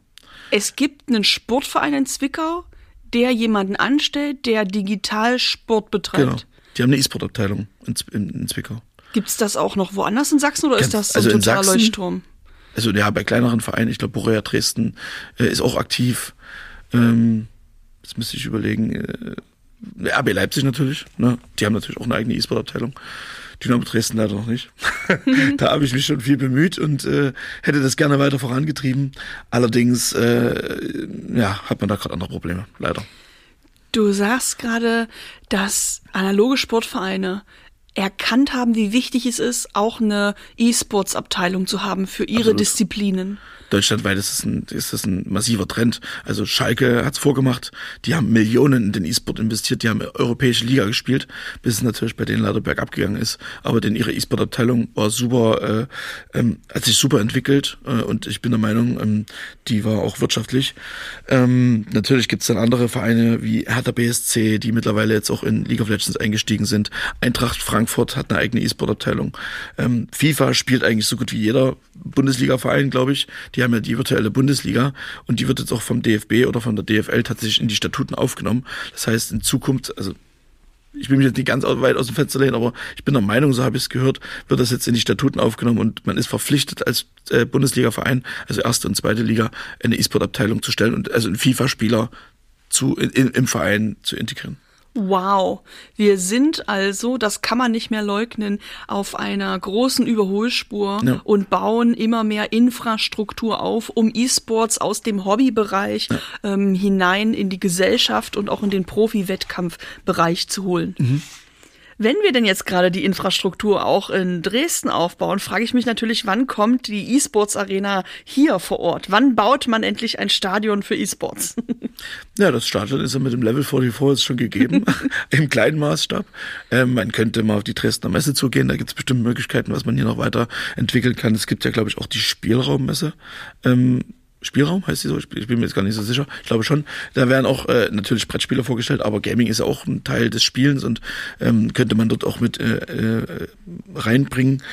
Es gibt einen Sportverein in Zwickau, der jemanden anstellt, der Digitalsport betreibt. Genau. Die haben eine E-Sport-Abteilung in, in, in, Zwickau. Gibt es das auch noch woanders in Sachsen oder Ganz, ist das so also ein totaler Leuchtturm? Also ja, bei kleineren Vereinen, ich glaube Borea Dresden äh, ist auch aktiv. Ähm, jetzt müsste ich überlegen. Äh, RB Leipzig natürlich, ne? Die haben natürlich auch eine eigene E-Sport-Abteilung. Dynamo Dresden leider noch nicht. da habe ich mich schon viel bemüht und äh, hätte das gerne weiter vorangetrieben. Allerdings äh, ja, hat man da gerade andere Probleme, leider. Du sagst gerade, dass analoge Sportvereine erkannt haben, wie wichtig es ist, auch eine E-Sports-Abteilung zu haben für ihre Absolut. Disziplinen deutschlandweit ist das ein, ist das ein massiver Trend. Also Schalke hat's vorgemacht, die haben Millionen in den E-Sport investiert, die haben europäische Liga gespielt, bis es natürlich bei denen leider bergab gegangen ist. Aber denn ihre E-Sport-Abteilung war super, äh, ähm, hat sich super entwickelt äh, und ich bin der Meinung, ähm, die war auch wirtschaftlich. Ähm, natürlich gibt's dann andere Vereine wie Hertha BSC, die mittlerweile jetzt auch in League of Legends eingestiegen sind. Eintracht Frankfurt hat eine eigene E-Sport-Abteilung. Ähm, FIFA spielt eigentlich so gut wie jeder Bundesliga-Verein, glaube ich. Die die haben ja die virtuelle Bundesliga und die wird jetzt auch vom DFB oder von der DFL tatsächlich in die Statuten aufgenommen. Das heißt, in Zukunft, also ich will mich jetzt nicht ganz weit aus dem Fenster lehnen, aber ich bin der Meinung, so habe ich es gehört, wird das jetzt in die Statuten aufgenommen und man ist verpflichtet als äh, Bundesliga-Verein, also erste und zweite Liga, eine E-Sport-Abteilung zu stellen und also einen FIFA-Spieler zu in, im Verein zu integrieren. Wow, wir sind also, das kann man nicht mehr leugnen, auf einer großen Überholspur ja. und bauen immer mehr Infrastruktur auf, um E-Sports aus dem Hobbybereich ja. ähm, hinein in die Gesellschaft und auch in den Profi-Wettkampfbereich zu holen. Mhm. Wenn wir denn jetzt gerade die Infrastruktur auch in Dresden aufbauen, frage ich mich natürlich, wann kommt die E-Sports Arena hier vor Ort? Wann baut man endlich ein Stadion für E-Sports? Ja, das Stadion ist ja mit dem Level 44 jetzt schon gegeben, im kleinen Maßstab. Ähm, man könnte mal auf die Dresdner Messe zugehen, da gibt es bestimmt Möglichkeiten, was man hier noch weiter entwickeln kann. Es gibt ja, glaube ich, auch die Spielraummesse. Ähm, Spielraum heißt die so, ich bin mir jetzt gar nicht so sicher. Ich glaube schon. Da werden auch äh, natürlich Brettspiele vorgestellt, aber Gaming ist ja auch ein Teil des Spielens und ähm, könnte man dort auch mit äh, äh, reinbringen.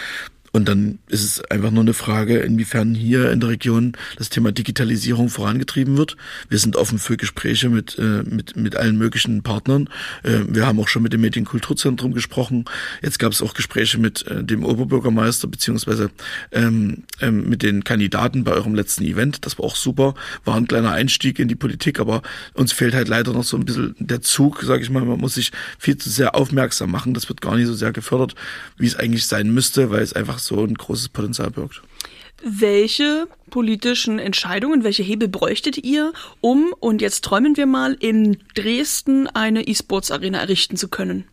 Und dann ist es einfach nur eine Frage, inwiefern hier in der Region das Thema Digitalisierung vorangetrieben wird. Wir sind offen für Gespräche mit, äh, mit, mit allen möglichen Partnern. Äh, wir haben auch schon mit dem Medienkulturzentrum gesprochen. Jetzt gab es auch Gespräche mit äh, dem Oberbürgermeister beziehungsweise ähm, ähm, mit den Kandidaten bei eurem letzten Event. Das war auch super. War ein kleiner Einstieg in die Politik, aber uns fehlt halt leider noch so ein bisschen der Zug, sage ich mal. Man muss sich viel zu sehr aufmerksam machen. Das wird gar nicht so sehr gefördert, wie es eigentlich sein müsste, weil es einfach so ein großes Potenzial birgt. Welche politischen Entscheidungen, welche Hebel bräuchtet ihr, um, und jetzt träumen wir mal, in Dresden eine E-Sports-Arena errichten zu können?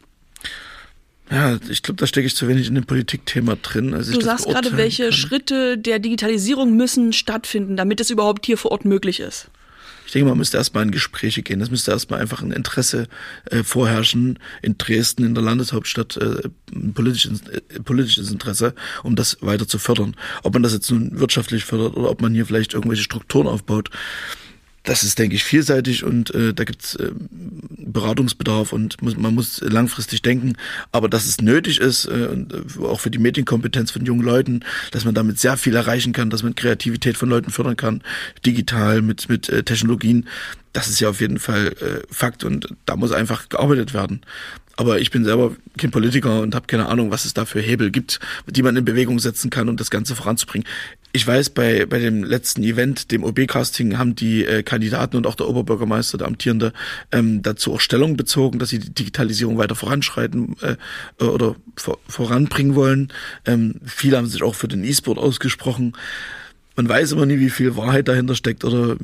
Ja, ich glaube, da stecke ich zu wenig in dem Politikthema drin. Also du sagst gerade, welche kann. Schritte der Digitalisierung müssen stattfinden, damit es überhaupt hier vor Ort möglich ist. Ich denke, man müsste erstmal in Gespräche gehen. Es müsste erstmal einfach ein Interesse äh, vorherrschen in Dresden, in der Landeshauptstadt, äh, ein politisches, äh, politisches Interesse, um das weiter zu fördern. Ob man das jetzt nun wirtschaftlich fördert oder ob man hier vielleicht irgendwelche Strukturen aufbaut das ist, denke ich, vielseitig und äh, da gibt's äh, Beratungsbedarf und muss, man muss langfristig denken. Aber dass es nötig ist, äh, äh, auch für die Medienkompetenz von jungen Leuten, dass man damit sehr viel erreichen kann, dass man Kreativität von Leuten fördern kann, digital mit, mit äh, Technologien, das ist ja auf jeden Fall äh, Fakt und da muss einfach gearbeitet werden. Aber ich bin selber kein Politiker und habe keine Ahnung, was es da für Hebel gibt, die man in Bewegung setzen kann, um das Ganze voranzubringen. Ich weiß, bei, bei dem letzten Event, dem OB-Casting, haben die äh, Kandidaten und auch der Oberbürgermeister, der Amtierende, ähm, dazu auch Stellung bezogen, dass sie die Digitalisierung weiter voranschreiten äh, oder vor, voranbringen wollen. Ähm, viele haben sich auch für den E-Sport ausgesprochen. Man weiß immer nie, wie viel Wahrheit dahinter steckt oder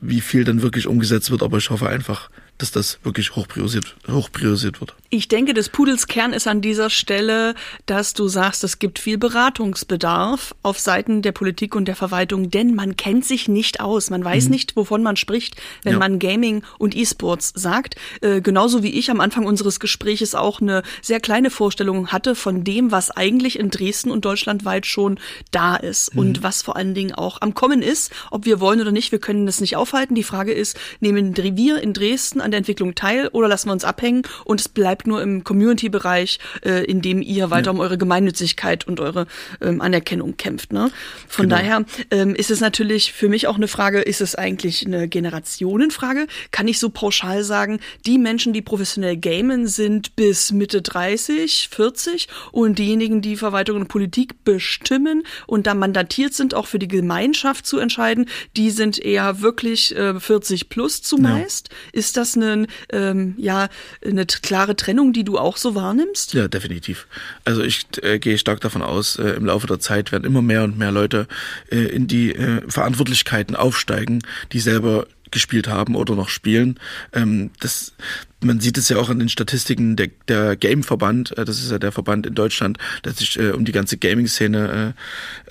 wie viel dann wirklich umgesetzt wird, aber ich hoffe einfach, dass das wirklich hoch priorisiert, hoch priorisiert wird. Ich denke, des Pudels Kern ist an dieser Stelle, dass du sagst, es gibt viel Beratungsbedarf auf Seiten der Politik und der Verwaltung, denn man kennt sich nicht aus. Man weiß mhm. nicht, wovon man spricht, wenn ja. man Gaming und E-Sports sagt. Äh, genauso wie ich am Anfang unseres Gespräches auch eine sehr kleine Vorstellung hatte von dem, was eigentlich in Dresden und deutschlandweit schon da ist mhm. und was vor allen Dingen auch am Kommen ist. Ob wir wollen oder nicht, wir können das nicht aufhalten. Die Frage ist, nehmen wir in Dresden an der Entwicklung teil oder lassen wir uns abhängen und es bleibt nur im Community-Bereich, äh, in dem ihr weiter ja. um eure Gemeinnützigkeit und eure ähm, Anerkennung kämpft. Ne? Von genau. daher ähm, ist es natürlich für mich auch eine Frage, ist es eigentlich eine Generationenfrage? Kann ich so pauschal sagen, die Menschen, die professionell gamen, sind bis Mitte 30, 40 und diejenigen, die Verwaltung und Politik bestimmen und da mandatiert sind, auch für die Gemeinschaft zu entscheiden, die sind eher wirklich äh, 40 plus zumeist. Ja. Ist das eine, ähm, ja, eine klare Trennung, die du auch so wahrnimmst? Ja, definitiv. Also ich äh, gehe stark davon aus, äh, im Laufe der Zeit werden immer mehr und mehr Leute äh, in die äh, Verantwortlichkeiten aufsteigen, die selber gespielt haben oder noch spielen. Ähm, das, man sieht es ja auch an den Statistiken der, der Game-Verband, äh, das ist ja der Verband in Deutschland, der sich äh, um die ganze Gaming-Szene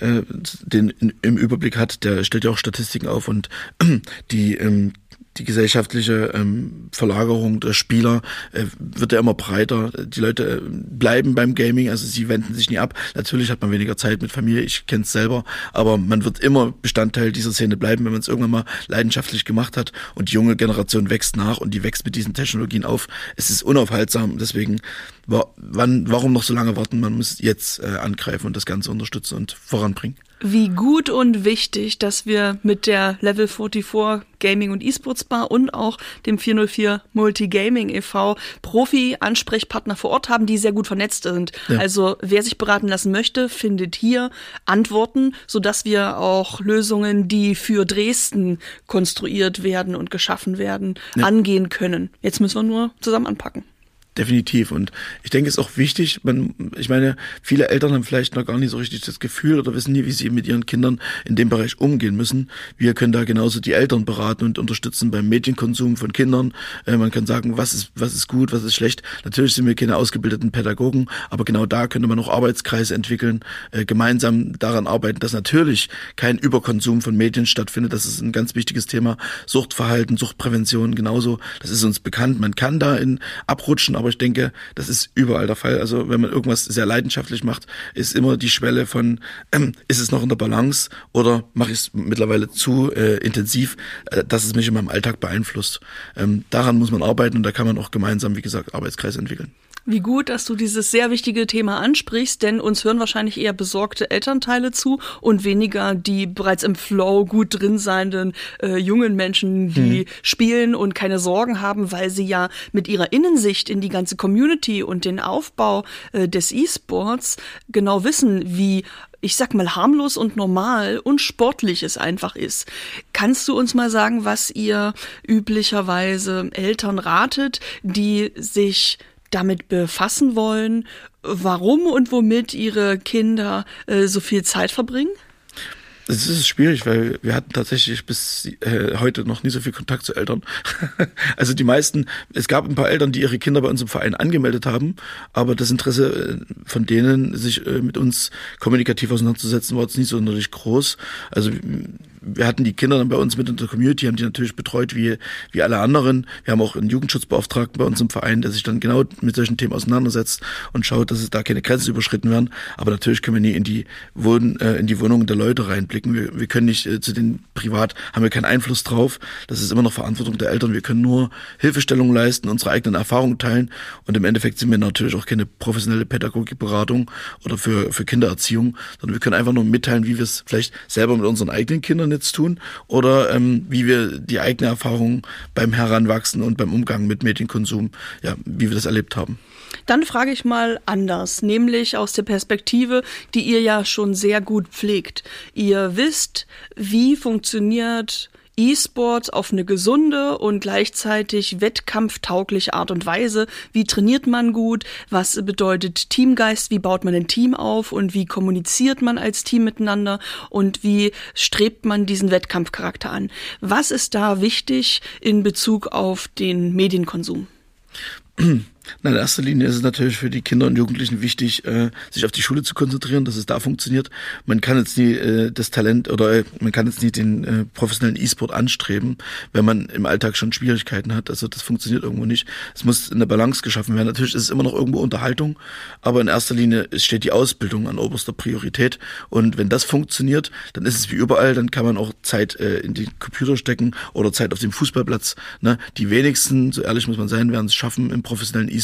äh, äh, den in, im Überblick hat, der stellt ja auch Statistiken auf und die ähm, die gesellschaftliche ähm, Verlagerung der Spieler äh, wird ja immer breiter. Die Leute äh, bleiben beim Gaming, also sie wenden sich nie ab. Natürlich hat man weniger Zeit mit Familie, ich kenne es selber, aber man wird immer Bestandteil dieser Szene bleiben, wenn man es irgendwann mal leidenschaftlich gemacht hat. Und die junge Generation wächst nach und die wächst mit diesen Technologien auf. Es ist unaufhaltsam, deswegen wann, warum noch so lange warten? Man muss jetzt äh, angreifen und das Ganze unterstützen und voranbringen. Wie gut und wichtig, dass wir mit der Level 44 Gaming und E-Sports Bar und auch dem 404 Multigaming e.V. Profi-Ansprechpartner vor Ort haben, die sehr gut vernetzt sind. Ja. Also wer sich beraten lassen möchte, findet hier Antworten, sodass wir auch Lösungen, die für Dresden konstruiert werden und geschaffen werden, ja. angehen können. Jetzt müssen wir nur zusammen anpacken. Definitiv. Und ich denke, es ist auch wichtig, man, ich meine, viele Eltern haben vielleicht noch gar nicht so richtig das Gefühl oder wissen nie, wie sie mit ihren Kindern in dem Bereich umgehen müssen. Wir können da genauso die Eltern beraten und unterstützen beim Medienkonsum von Kindern. Äh, man kann sagen, was ist, was ist gut, was ist schlecht. Natürlich sind wir keine ausgebildeten Pädagogen, aber genau da könnte man auch Arbeitskreise entwickeln, äh, gemeinsam daran arbeiten, dass natürlich kein Überkonsum von Medien stattfindet. Das ist ein ganz wichtiges Thema. Suchtverhalten, Suchtprävention genauso. Das ist uns bekannt. Man kann da in abrutschen, aber ich denke, das ist überall der Fall. Also wenn man irgendwas sehr leidenschaftlich macht, ist immer die Schwelle von, ähm, ist es noch in der Balance oder mache ich es mittlerweile zu äh, intensiv, äh, dass es mich in meinem Alltag beeinflusst. Ähm, daran muss man arbeiten und da kann man auch gemeinsam, wie gesagt, Arbeitskreise entwickeln. Wie gut, dass du dieses sehr wichtige Thema ansprichst, denn uns hören wahrscheinlich eher besorgte Elternteile zu und weniger die bereits im Flow gut drin seienden äh, jungen Menschen, die hm. spielen und keine Sorgen haben, weil sie ja mit ihrer Innensicht in die ganze Community und den Aufbau äh, des E-Sports genau wissen, wie ich sag mal, harmlos und normal und sportlich es einfach ist. Kannst du uns mal sagen, was ihr üblicherweise Eltern ratet, die sich damit befassen wollen, warum und womit ihre Kinder äh, so viel Zeit verbringen? Es ist schwierig, weil wir hatten tatsächlich bis äh, heute noch nie so viel Kontakt zu Eltern. also die meisten, es gab ein paar Eltern, die ihre Kinder bei uns im Verein angemeldet haben, aber das Interesse äh, von denen, sich äh, mit uns kommunikativ auseinanderzusetzen, war jetzt nicht sonderlich groß. Also wir hatten die Kinder dann bei uns mit in der Community, haben die natürlich betreut wie, wie alle anderen. Wir haben auch einen Jugendschutzbeauftragten bei uns im Verein, der sich dann genau mit solchen Themen auseinandersetzt und schaut, dass es da keine Grenzen überschritten werden. Aber natürlich können wir nie in die, Wohn, äh, in die Wohnungen der Leute reinblicken. Wir, wir können nicht äh, zu den privat, haben wir keinen Einfluss drauf. Das ist immer noch Verantwortung der Eltern. Wir können nur Hilfestellung leisten, unsere eigenen Erfahrungen teilen. Und im Endeffekt sind wir natürlich auch keine professionelle Pädagogikberatung oder für, für Kindererziehung, sondern wir können einfach nur mitteilen, wie wir es vielleicht selber mit unseren eigenen Kindern jetzt tun oder ähm, wie wir die eigene Erfahrung beim Heranwachsen und beim Umgang mit Medienkonsum, ja, wie wir das erlebt haben. Dann frage ich mal anders, nämlich aus der Perspektive, die ihr ja schon sehr gut pflegt. Ihr wisst, wie funktioniert E-Sports auf eine gesunde und gleichzeitig wettkampftaugliche Art und Weise. Wie trainiert man gut? Was bedeutet Teamgeist? Wie baut man ein Team auf? Und wie kommuniziert man als Team miteinander? Und wie strebt man diesen Wettkampfcharakter an? Was ist da wichtig in Bezug auf den Medienkonsum? Na, in erster Linie ist es natürlich für die Kinder und Jugendlichen wichtig, äh, sich auf die Schule zu konzentrieren, dass es da funktioniert. Man kann jetzt nie äh, das Talent oder äh, man kann jetzt nie den äh, professionellen E-Sport anstreben, wenn man im Alltag schon Schwierigkeiten hat. Also das funktioniert irgendwo nicht. Es muss eine Balance geschaffen werden. Natürlich ist es immer noch irgendwo Unterhaltung, aber in erster Linie steht die Ausbildung an oberster Priorität. Und wenn das funktioniert, dann ist es wie überall, dann kann man auch Zeit äh, in die Computer stecken oder Zeit auf dem Fußballplatz. Ne? Die wenigsten, so ehrlich muss man sein, werden es schaffen, im professionellen E-Sport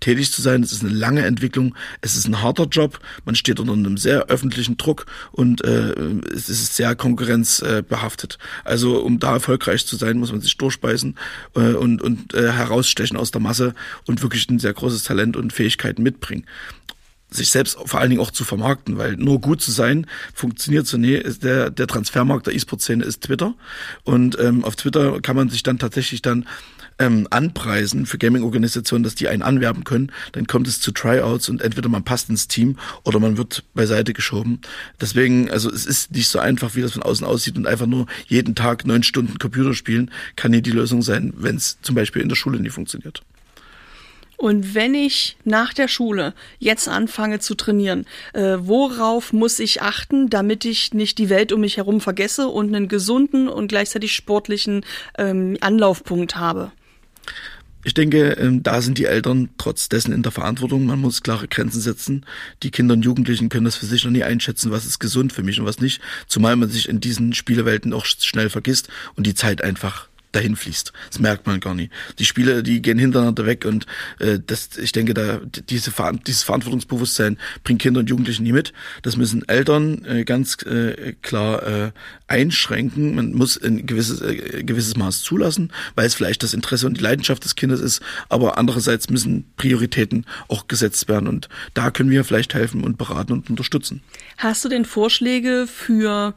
tätig zu sein. Es ist eine lange Entwicklung, es ist ein harter Job, man steht unter einem sehr öffentlichen Druck und äh, es ist sehr konkurrenzbehaftet. Also um da erfolgreich zu sein, muss man sich durchbeißen äh, und, und äh, herausstechen aus der Masse und wirklich ein sehr großes Talent und Fähigkeiten mitbringen sich selbst vor allen Dingen auch zu vermarkten, weil nur gut zu sein funktioniert so nee, der der Transfermarkt der E-Sport-Szene ist Twitter und ähm, auf Twitter kann man sich dann tatsächlich dann ähm, anpreisen für Gaming-Organisationen, dass die einen anwerben können, dann kommt es zu Tryouts und entweder man passt ins Team oder man wird beiseite geschoben. Deswegen, also es ist nicht so einfach, wie das von außen aussieht und einfach nur jeden Tag neun Stunden Computer spielen kann nie die Lösung sein, wenn es zum Beispiel in der Schule nie funktioniert. Und wenn ich nach der Schule jetzt anfange zu trainieren, äh, worauf muss ich achten, damit ich nicht die Welt um mich herum vergesse und einen gesunden und gleichzeitig sportlichen ähm, Anlaufpunkt habe? Ich denke, ähm, da sind die Eltern trotz dessen in der Verantwortung. Man muss klare Grenzen setzen. Die Kinder und Jugendlichen können das für sich noch nie einschätzen, was ist gesund für mich und was nicht. Zumal man sich in diesen Spielewelten auch schnell vergisst und die Zeit einfach dahin fließt. Das merkt man gar nicht. Die Spiele, die gehen hintereinander weg und äh, das, ich denke, da diese dieses Verantwortungsbewusstsein bringen Kinder und Jugendliche nie mit. Das müssen Eltern äh, ganz äh, klar äh, einschränken. Man muss ein gewisses, äh, gewisses Maß zulassen, weil es vielleicht das Interesse und die Leidenschaft des Kindes ist, aber andererseits müssen Prioritäten auch gesetzt werden und da können wir vielleicht helfen und beraten und unterstützen. Hast du denn Vorschläge für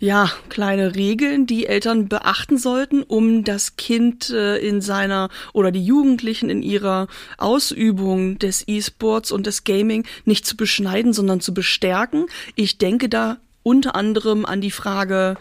ja, kleine Regeln, die Eltern beachten sollten, um das Kind äh, in seiner oder die Jugendlichen in ihrer Ausübung des E-Sports und des Gaming nicht zu beschneiden, sondern zu bestärken. Ich denke da unter anderem an die Frage,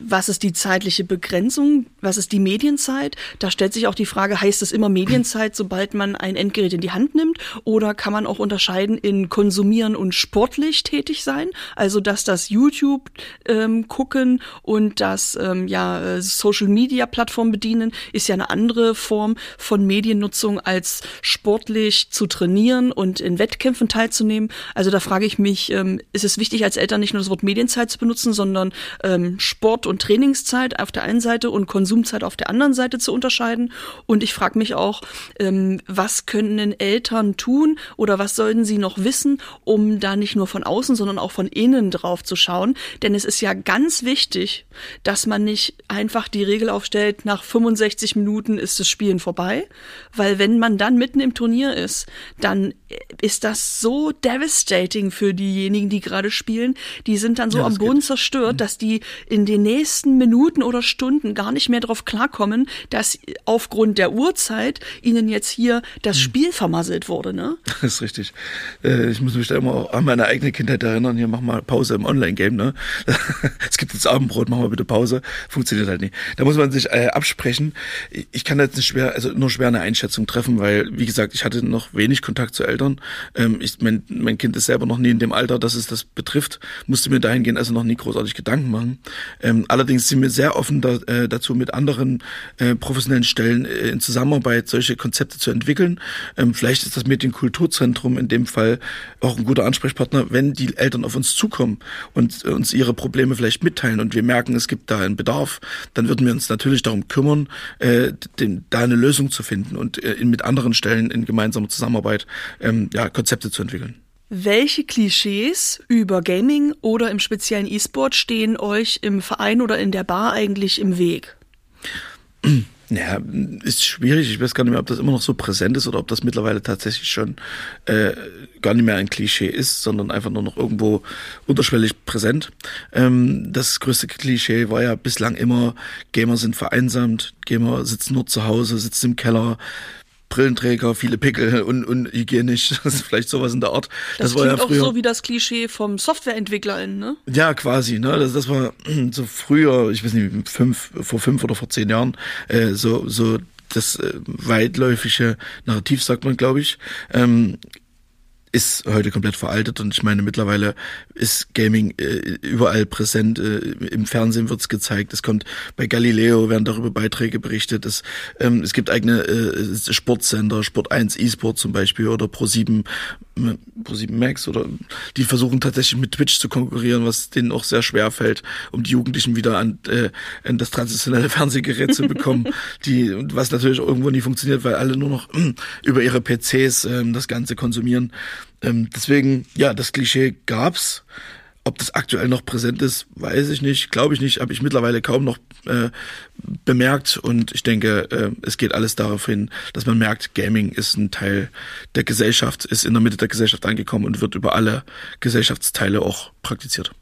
was ist die zeitliche Begrenzung? Was ist die Medienzeit? Da stellt sich auch die Frage, heißt es immer Medienzeit, sobald man ein Endgerät in die Hand nimmt? Oder kann man auch unterscheiden in konsumieren und sportlich tätig sein? Also, dass das YouTube ähm, gucken und das ähm, ja, äh, Social Media Plattform bedienen, ist ja eine andere Form von Mediennutzung als sportlich zu trainieren und in Wettkämpfen teilzunehmen. Also da frage ich mich, ähm, ist es wichtig als Eltern nicht nur das Wort Medienzeit zu benutzen, sondern ähm, Sport und Trainingszeit auf der einen Seite und Konsumzeit auf der anderen Seite zu unterscheiden. Und ich frage mich auch, ähm, was können Eltern tun oder was sollten sie noch wissen, um da nicht nur von außen, sondern auch von innen drauf zu schauen. Denn es ist ja ganz wichtig, dass man nicht einfach die Regel aufstellt, nach 65 Minuten ist das Spielen vorbei. Weil wenn man dann mitten im Turnier ist, dann ist das so devastating für diejenigen, die gerade spielen. Die sind dann so ja, am Boden geht. zerstört, mhm. dass die in den nächsten Minuten oder Stunden gar nicht mehr darauf klarkommen, dass aufgrund der Uhrzeit ihnen jetzt hier das mhm. Spiel vermasselt wurde. Ne? Das ist richtig. Äh, ich muss mich da immer an meine eigene Kindheit erinnern. Hier mach mal Pause im Online-Game. Ne? es gibt jetzt Abendbrot, mach mal bitte Pause. Funktioniert halt nicht. Da muss man sich äh, absprechen. Ich kann jetzt nicht schwer, also nur schwer eine Einschätzung treffen, weil wie gesagt, ich hatte noch wenig Kontakt zu Eltern Eltern. Ähm, ich, mein, mein Kind ist selber noch nie in dem Alter, dass es das betrifft, musste mir dahingehend also noch nie großartig Gedanken machen. Ähm, allerdings sind wir sehr offen da, äh, dazu, mit anderen äh, professionellen Stellen äh, in Zusammenarbeit solche Konzepte zu entwickeln. Ähm, vielleicht ist das Medienkulturzentrum in dem Fall auch ein guter Ansprechpartner, wenn die Eltern auf uns zukommen und äh, uns ihre Probleme vielleicht mitteilen und wir merken, es gibt da einen Bedarf, dann würden wir uns natürlich darum kümmern, äh, den, da eine Lösung zu finden und äh, mit anderen Stellen in gemeinsamer Zusammenarbeit äh, ähm, ja, Konzepte zu entwickeln. Welche Klischees über Gaming oder im speziellen E-Sport stehen euch im Verein oder in der Bar eigentlich im Weg? Ja, ist schwierig. Ich weiß gar nicht mehr, ob das immer noch so präsent ist oder ob das mittlerweile tatsächlich schon äh, gar nicht mehr ein Klischee ist, sondern einfach nur noch irgendwo unterschwellig präsent. Ähm, das größte Klischee war ja bislang immer, Gamer sind vereinsamt, Gamer sitzen nur zu Hause, sitzen im Keller, Brillenträger, viele Pickel und unhygienisch. Das ist vielleicht sowas in der Art. Das, das war ja früher, auch so wie das Klischee vom SoftwareentwicklerInnen, ne? Ja, quasi, ne? Das, das war so früher, ich weiß nicht, fünf, vor fünf oder vor zehn Jahren, äh, so, so das äh, weitläufige Narrativ, sagt man, glaube ich. Ähm, ist heute komplett veraltet und ich meine mittlerweile ist Gaming äh, überall präsent. Äh, Im Fernsehen wird's gezeigt. Es kommt bei Galileo werden darüber Beiträge berichtet. Es, ähm, es gibt eigene äh, Sportsender, Sport 1 E-Sport zum Beispiel oder Pro7 äh, Pro7 Max oder die versuchen tatsächlich mit Twitch zu konkurrieren, was denen auch sehr schwer fällt, um die Jugendlichen wieder an, äh, an das traditionelle Fernsehgerät zu bekommen, die was natürlich irgendwo nie funktioniert, weil alle nur noch äh, über ihre PCs äh, das Ganze konsumieren. Ähm, deswegen, ja, das Klischee gab's. Ob das aktuell noch präsent ist, weiß ich nicht, glaube ich nicht, habe ich mittlerweile kaum noch äh, bemerkt und ich denke, äh, es geht alles darauf hin, dass man merkt, Gaming ist ein Teil der Gesellschaft, ist in der Mitte der Gesellschaft angekommen und wird über alle Gesellschaftsteile auch praktiziert.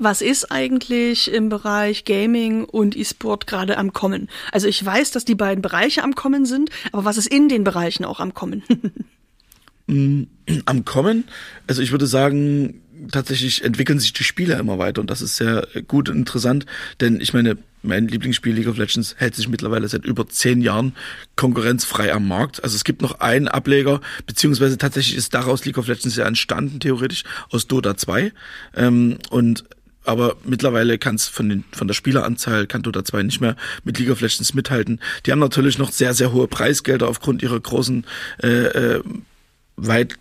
Was ist eigentlich im Bereich Gaming und E-Sport gerade am Kommen? Also ich weiß, dass die beiden Bereiche am Kommen sind, aber was ist in den Bereichen auch am Kommen? am Kommen. Also ich würde sagen, tatsächlich entwickeln sich die Spiele immer weiter und das ist sehr gut und interessant, denn ich meine, mein Lieblingsspiel League of Legends hält sich mittlerweile seit über zehn Jahren konkurrenzfrei am Markt. Also es gibt noch einen Ableger, beziehungsweise tatsächlich ist daraus League of Legends ja entstanden, theoretisch, aus Dota 2. Ähm, und aber mittlerweile kann es von, den, von der Spieleranzahl kann Dota 2 nicht mehr mit League of Legends mithalten. Die haben natürlich noch sehr, sehr hohe Preisgelder aufgrund ihrer großen äh, äh, weit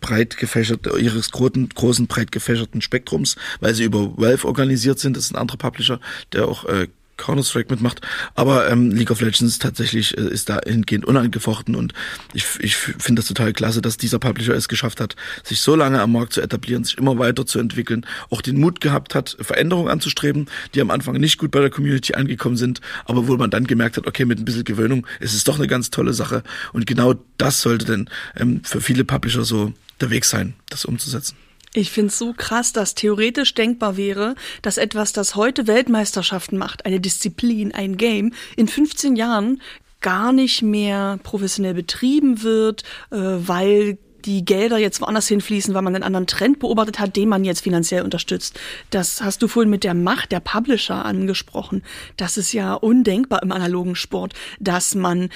breit gefächert, ihres großen, großen breit gefächerten Spektrums, weil sie über Valve organisiert sind. Das ist ein anderer Publisher, der auch äh, Counter-Strike mitmacht. Aber ähm, League of Legends tatsächlich äh, ist da hingehend unangefochten und ich, ich finde das total klasse, dass dieser Publisher es geschafft hat, sich so lange am Markt zu etablieren, sich immer weiter zu entwickeln, auch den Mut gehabt hat, Veränderungen anzustreben, die am Anfang nicht gut bei der Community angekommen sind, aber wo man dann gemerkt hat, okay, mit ein bisschen Gewöhnung ist es doch eine ganz tolle Sache. Und genau das sollte denn ähm, für viele Publisher so der Weg sein, das umzusetzen. Ich finde es so krass, dass theoretisch denkbar wäre, dass etwas, das heute Weltmeisterschaften macht, eine Disziplin, ein Game, in 15 Jahren gar nicht mehr professionell betrieben wird, äh, weil die Gelder jetzt woanders hinfließen, weil man einen anderen Trend beobachtet hat, den man jetzt finanziell unterstützt. Das hast du vorhin mit der Macht der Publisher angesprochen. Das ist ja undenkbar im analogen Sport, dass man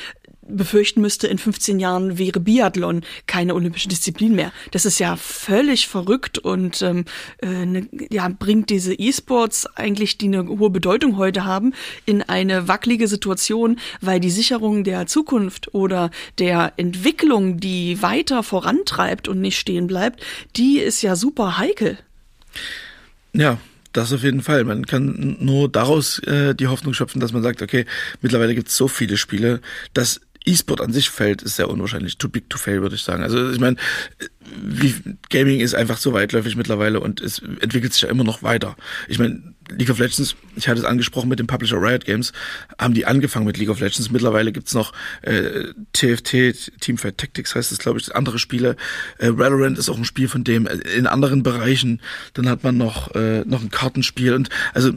befürchten müsste, in 15 Jahren wäre Biathlon keine olympische Disziplin mehr. Das ist ja völlig verrückt und ähm, äh, ne, ja, bringt diese E-Sports eigentlich, die eine hohe Bedeutung heute haben, in eine wackelige Situation, weil die Sicherung der Zukunft oder der Entwicklung, die weiter vorantreibt und nicht stehen bleibt, die ist ja super heikel. Ja, das auf jeden Fall. Man kann nur daraus äh, die Hoffnung schöpfen, dass man sagt, okay, mittlerweile gibt es so viele Spiele, dass E-Sport an sich fällt, ist sehr unwahrscheinlich. Too big to fail, würde ich sagen. Also ich meine, Gaming ist einfach so weitläufig mittlerweile und es entwickelt sich ja immer noch weiter. Ich meine, League of Legends, ich hatte es angesprochen mit dem Publisher Riot Games, haben die angefangen mit League of Legends. Mittlerweile gibt's noch äh, TFT, Teamfight Tactics heißt es, glaube ich, andere Spiele. Äh, Valorant ist auch ein Spiel von dem. In anderen Bereichen, dann hat man noch, äh, noch ein Kartenspiel und also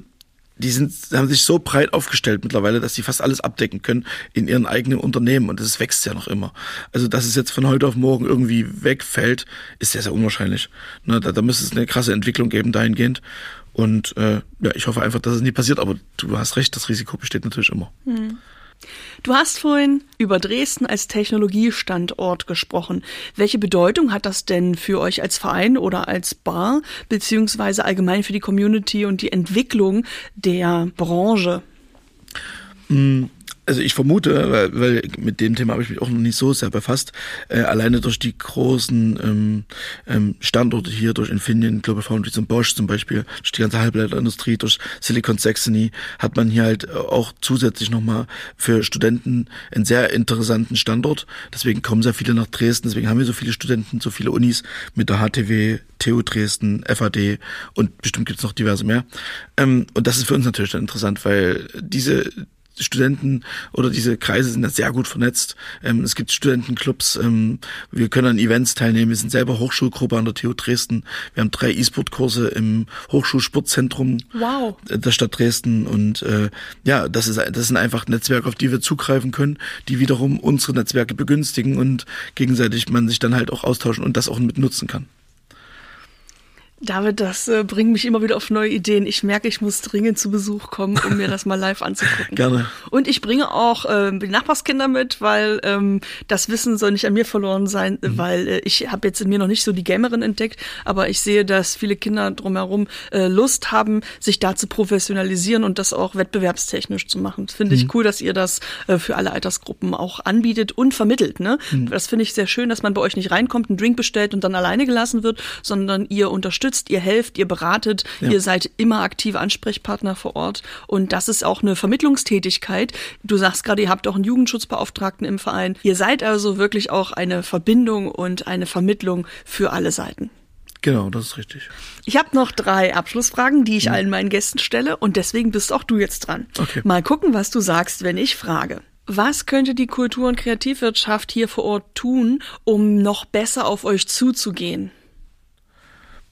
die sind, haben sich so breit aufgestellt mittlerweile, dass sie fast alles abdecken können in ihren eigenen Unternehmen und das wächst ja noch immer. Also, dass es jetzt von heute auf morgen irgendwie wegfällt, ist sehr, sehr unwahrscheinlich. Ne, da, da müsste es eine krasse Entwicklung geben dahingehend. Und äh, ja, ich hoffe einfach, dass es nie passiert, aber du hast recht, das Risiko besteht natürlich immer. Hm. Du hast vorhin über Dresden als Technologiestandort gesprochen. Welche Bedeutung hat das denn für euch als Verein oder als Bar, beziehungsweise allgemein für die Community und die Entwicklung der Branche? Hm, also ich vermute, weil, weil mit dem Thema habe ich mich auch noch nicht so sehr befasst, äh, alleine durch die großen ähm, ähm, Standorte hier, durch Infineon, Global Foundries und Bosch zum Beispiel, durch die ganze Halbleiterindustrie, durch Silicon Saxony, hat man hier halt auch zusätzlich nochmal für Studenten einen sehr interessanten Standort. Deswegen kommen sehr viele nach Dresden, deswegen haben wir so viele Studenten, so viele Unis mit der HTW, TU Dresden, FAD und bestimmt gibt es noch diverse mehr. Ähm, und das ist für uns natürlich dann interessant, weil diese Studenten oder diese Kreise sind da sehr gut vernetzt. Ähm, es gibt Studentenclubs, ähm, wir können an Events teilnehmen, wir sind selber Hochschulgruppe an der TU Dresden. Wir haben drei E-Sport-Kurse im Hochschulsportzentrum wow. der Stadt Dresden und äh, ja, das ist das sind einfach Netzwerke, auf die wir zugreifen können, die wiederum unsere Netzwerke begünstigen und gegenseitig man sich dann halt auch austauschen und das auch mit nutzen kann. David, das äh, bringt mich immer wieder auf neue Ideen. Ich merke, ich muss dringend zu Besuch kommen, um mir das mal live anzugucken. Gerne. Und ich bringe auch äh, die Nachbarskinder mit, weil ähm, das Wissen soll nicht an mir verloren sein, mhm. weil äh, ich habe jetzt in mir noch nicht so die Gamerin entdeckt, aber ich sehe, dass viele Kinder drumherum äh, Lust haben, sich da zu professionalisieren und das auch wettbewerbstechnisch zu machen. Finde mhm. ich cool, dass ihr das äh, für alle Altersgruppen auch anbietet und vermittelt. Ne? Mhm. Das finde ich sehr schön, dass man bei euch nicht reinkommt, einen Drink bestellt und dann alleine gelassen wird, sondern ihr unterstützt unterstützt, ihr helft, ihr beratet, ja. ihr seid immer aktive Ansprechpartner vor Ort. Und das ist auch eine Vermittlungstätigkeit. Du sagst gerade, ihr habt auch einen Jugendschutzbeauftragten im Verein. Ihr seid also wirklich auch eine Verbindung und eine Vermittlung für alle Seiten. Genau, das ist richtig. Ich habe noch drei Abschlussfragen, die ich ja. allen meinen Gästen stelle und deswegen bist auch du jetzt dran. Okay. Mal gucken, was du sagst, wenn ich frage. Was könnte die Kultur- und Kreativwirtschaft hier vor Ort tun, um noch besser auf euch zuzugehen?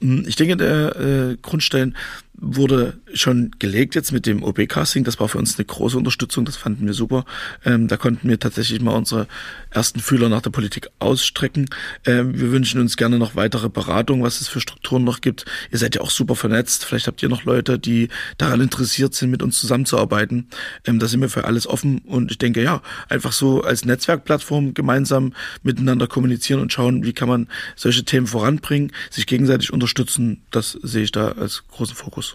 Hm, ich denke, der äh, Grundstein wurde schon gelegt jetzt mit dem OB-Casting. Das war für uns eine große Unterstützung, das fanden wir super. Ähm, da konnten wir tatsächlich mal unsere ersten Fühler nach der Politik ausstrecken. Ähm, wir wünschen uns gerne noch weitere Beratung, was es für Strukturen noch gibt. Ihr seid ja auch super vernetzt. Vielleicht habt ihr noch Leute, die daran interessiert sind, mit uns zusammenzuarbeiten. Ähm, da sind wir für alles offen und ich denke, ja, einfach so als Netzwerkplattform gemeinsam miteinander kommunizieren und schauen, wie kann man solche Themen voranbringen, sich gegenseitig unterstützen. Das sehe ich da als großen Fokus.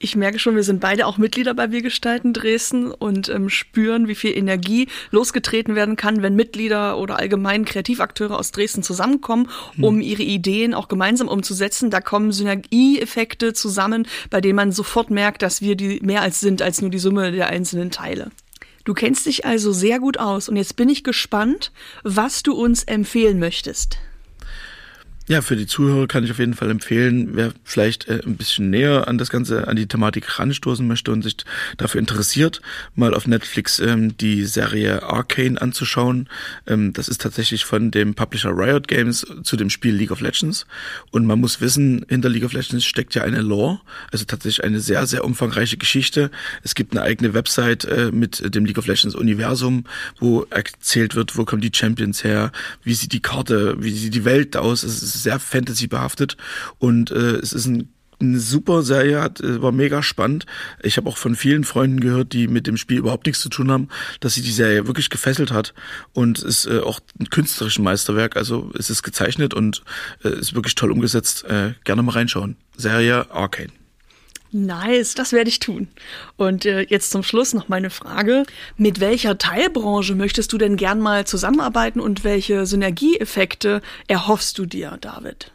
Ich merke schon, wir sind beide auch Mitglieder bei Wir gestalten Dresden und ähm, spüren, wie viel Energie losgetreten werden kann, wenn Mitglieder oder allgemein Kreativakteure aus Dresden zusammenkommen, hm. um ihre Ideen auch gemeinsam umzusetzen. Da kommen Synergieeffekte zusammen, bei denen man sofort merkt, dass wir die mehr als sind als nur die Summe der einzelnen Teile. Du kennst dich also sehr gut aus und jetzt bin ich gespannt, was du uns empfehlen möchtest. Ja, für die Zuhörer kann ich auf jeden Fall empfehlen, wer vielleicht äh, ein bisschen näher an das Ganze, an die Thematik ranstoßen möchte und sich dafür interessiert, mal auf Netflix ähm, die Serie Arcane anzuschauen. Ähm, das ist tatsächlich von dem Publisher Riot Games zu dem Spiel League of Legends. Und man muss wissen, hinter League of Legends steckt ja eine Lore, also tatsächlich eine sehr, sehr umfangreiche Geschichte. Es gibt eine eigene Website äh, mit dem League of Legends Universum, wo erzählt wird, wo kommen die Champions her, wie sieht die Karte, wie sieht die Welt aus. Sehr Fantasy behaftet und äh, es ist ein eine super Serie, hat, äh, war mega spannend. Ich habe auch von vielen Freunden gehört, die mit dem Spiel überhaupt nichts zu tun haben, dass sie die Serie wirklich gefesselt hat und ist äh, auch ein künstlerisches Meisterwerk. Also es ist gezeichnet und äh, ist wirklich toll umgesetzt. Äh, gerne mal reinschauen. Serie Arcane. Nice, das werde ich tun. Und äh, jetzt zum Schluss noch meine Frage. Mit welcher Teilbranche möchtest du denn gern mal zusammenarbeiten und welche Synergieeffekte erhoffst du dir, David?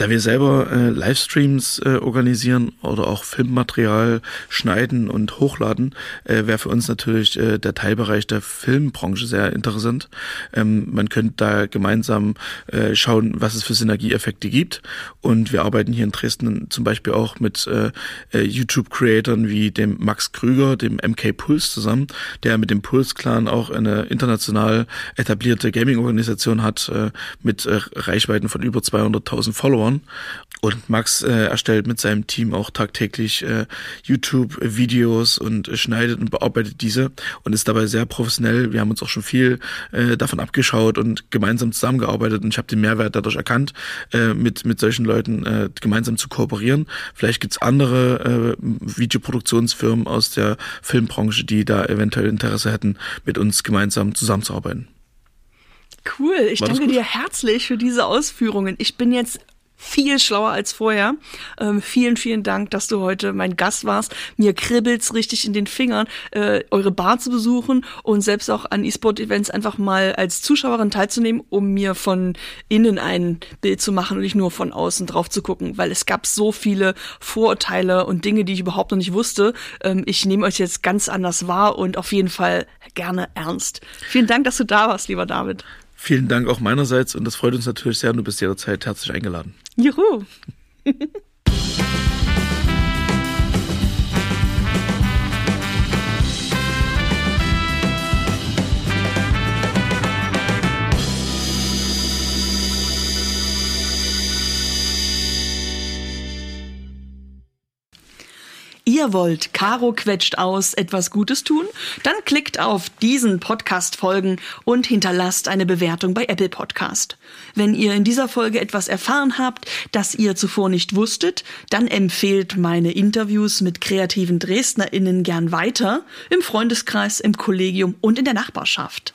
Da wir selber äh, Livestreams äh, organisieren oder auch Filmmaterial schneiden und hochladen, äh, wäre für uns natürlich äh, der Teilbereich der Filmbranche sehr interessant. Ähm, man könnte da gemeinsam äh, schauen, was es für Synergieeffekte gibt. Und wir arbeiten hier in Dresden zum Beispiel auch mit äh, äh YouTube-Creatoren wie dem Max Krüger, dem MK Pulse zusammen, der mit dem Pulse-Clan auch eine international etablierte Gaming-Organisation hat äh, mit äh, Reichweiten von über 200.000 Followern. Jahren. Und Max äh, erstellt mit seinem Team auch tagtäglich äh, YouTube-Videos und äh, schneidet und bearbeitet diese und ist dabei sehr professionell. Wir haben uns auch schon viel äh, davon abgeschaut und gemeinsam zusammengearbeitet und ich habe den Mehrwert dadurch erkannt, äh, mit, mit solchen Leuten äh, gemeinsam zu kooperieren. Vielleicht gibt's andere äh, Videoproduktionsfirmen aus der Filmbranche, die da eventuell Interesse hätten, mit uns gemeinsam zusammenzuarbeiten. Cool, ich danke dir herzlich für diese Ausführungen. Ich bin jetzt viel schlauer als vorher. Ähm, vielen, vielen Dank, dass du heute mein Gast warst. Mir kribbelt's richtig in den Fingern, äh, eure Bar zu besuchen und selbst auch an E-Sport-Events einfach mal als Zuschauerin teilzunehmen, um mir von innen ein Bild zu machen und nicht nur von außen drauf zu gucken, weil es gab so viele Vorurteile und Dinge, die ich überhaupt noch nicht wusste. Ähm, ich nehme euch jetzt ganz anders wahr und auf jeden Fall gerne ernst. Vielen Dank, dass du da warst, lieber David. Vielen Dank auch meinerseits und das freut uns natürlich sehr. Du bist jederzeit herzlich eingeladen. Juhu! Ihr wollt Caro quetscht aus etwas Gutes tun? Dann klickt auf diesen Podcast folgen und hinterlasst eine Bewertung bei Apple Podcast. Wenn ihr in dieser Folge etwas erfahren habt, das ihr zuvor nicht wusstet, dann empfehlt meine Interviews mit kreativen DresdnerInnen gern weiter im Freundeskreis, im Kollegium und in der Nachbarschaft.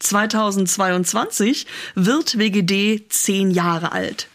2022 wird WGD zehn Jahre alt.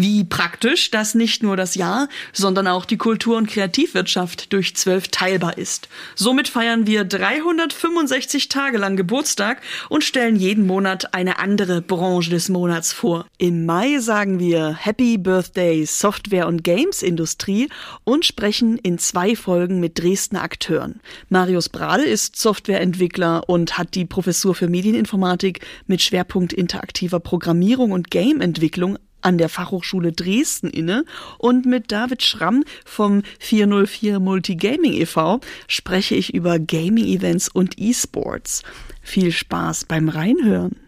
Wie praktisch, dass nicht nur das Jahr, sondern auch die Kultur- und Kreativwirtschaft durch zwölf teilbar ist. Somit feiern wir 365 Tage lang Geburtstag und stellen jeden Monat eine andere Branche des Monats vor. Im Mai sagen wir Happy Birthday Software- und Games-Industrie und sprechen in zwei Folgen mit Dresdner Akteuren. Marius Brade ist Softwareentwickler und hat die Professur für Medieninformatik mit Schwerpunkt interaktiver Programmierung und Gameentwicklung an der Fachhochschule Dresden inne und mit David Schramm vom 404 Multigaming e.V. spreche ich über Gaming-Events und E-Sports. Viel Spaß beim Reinhören.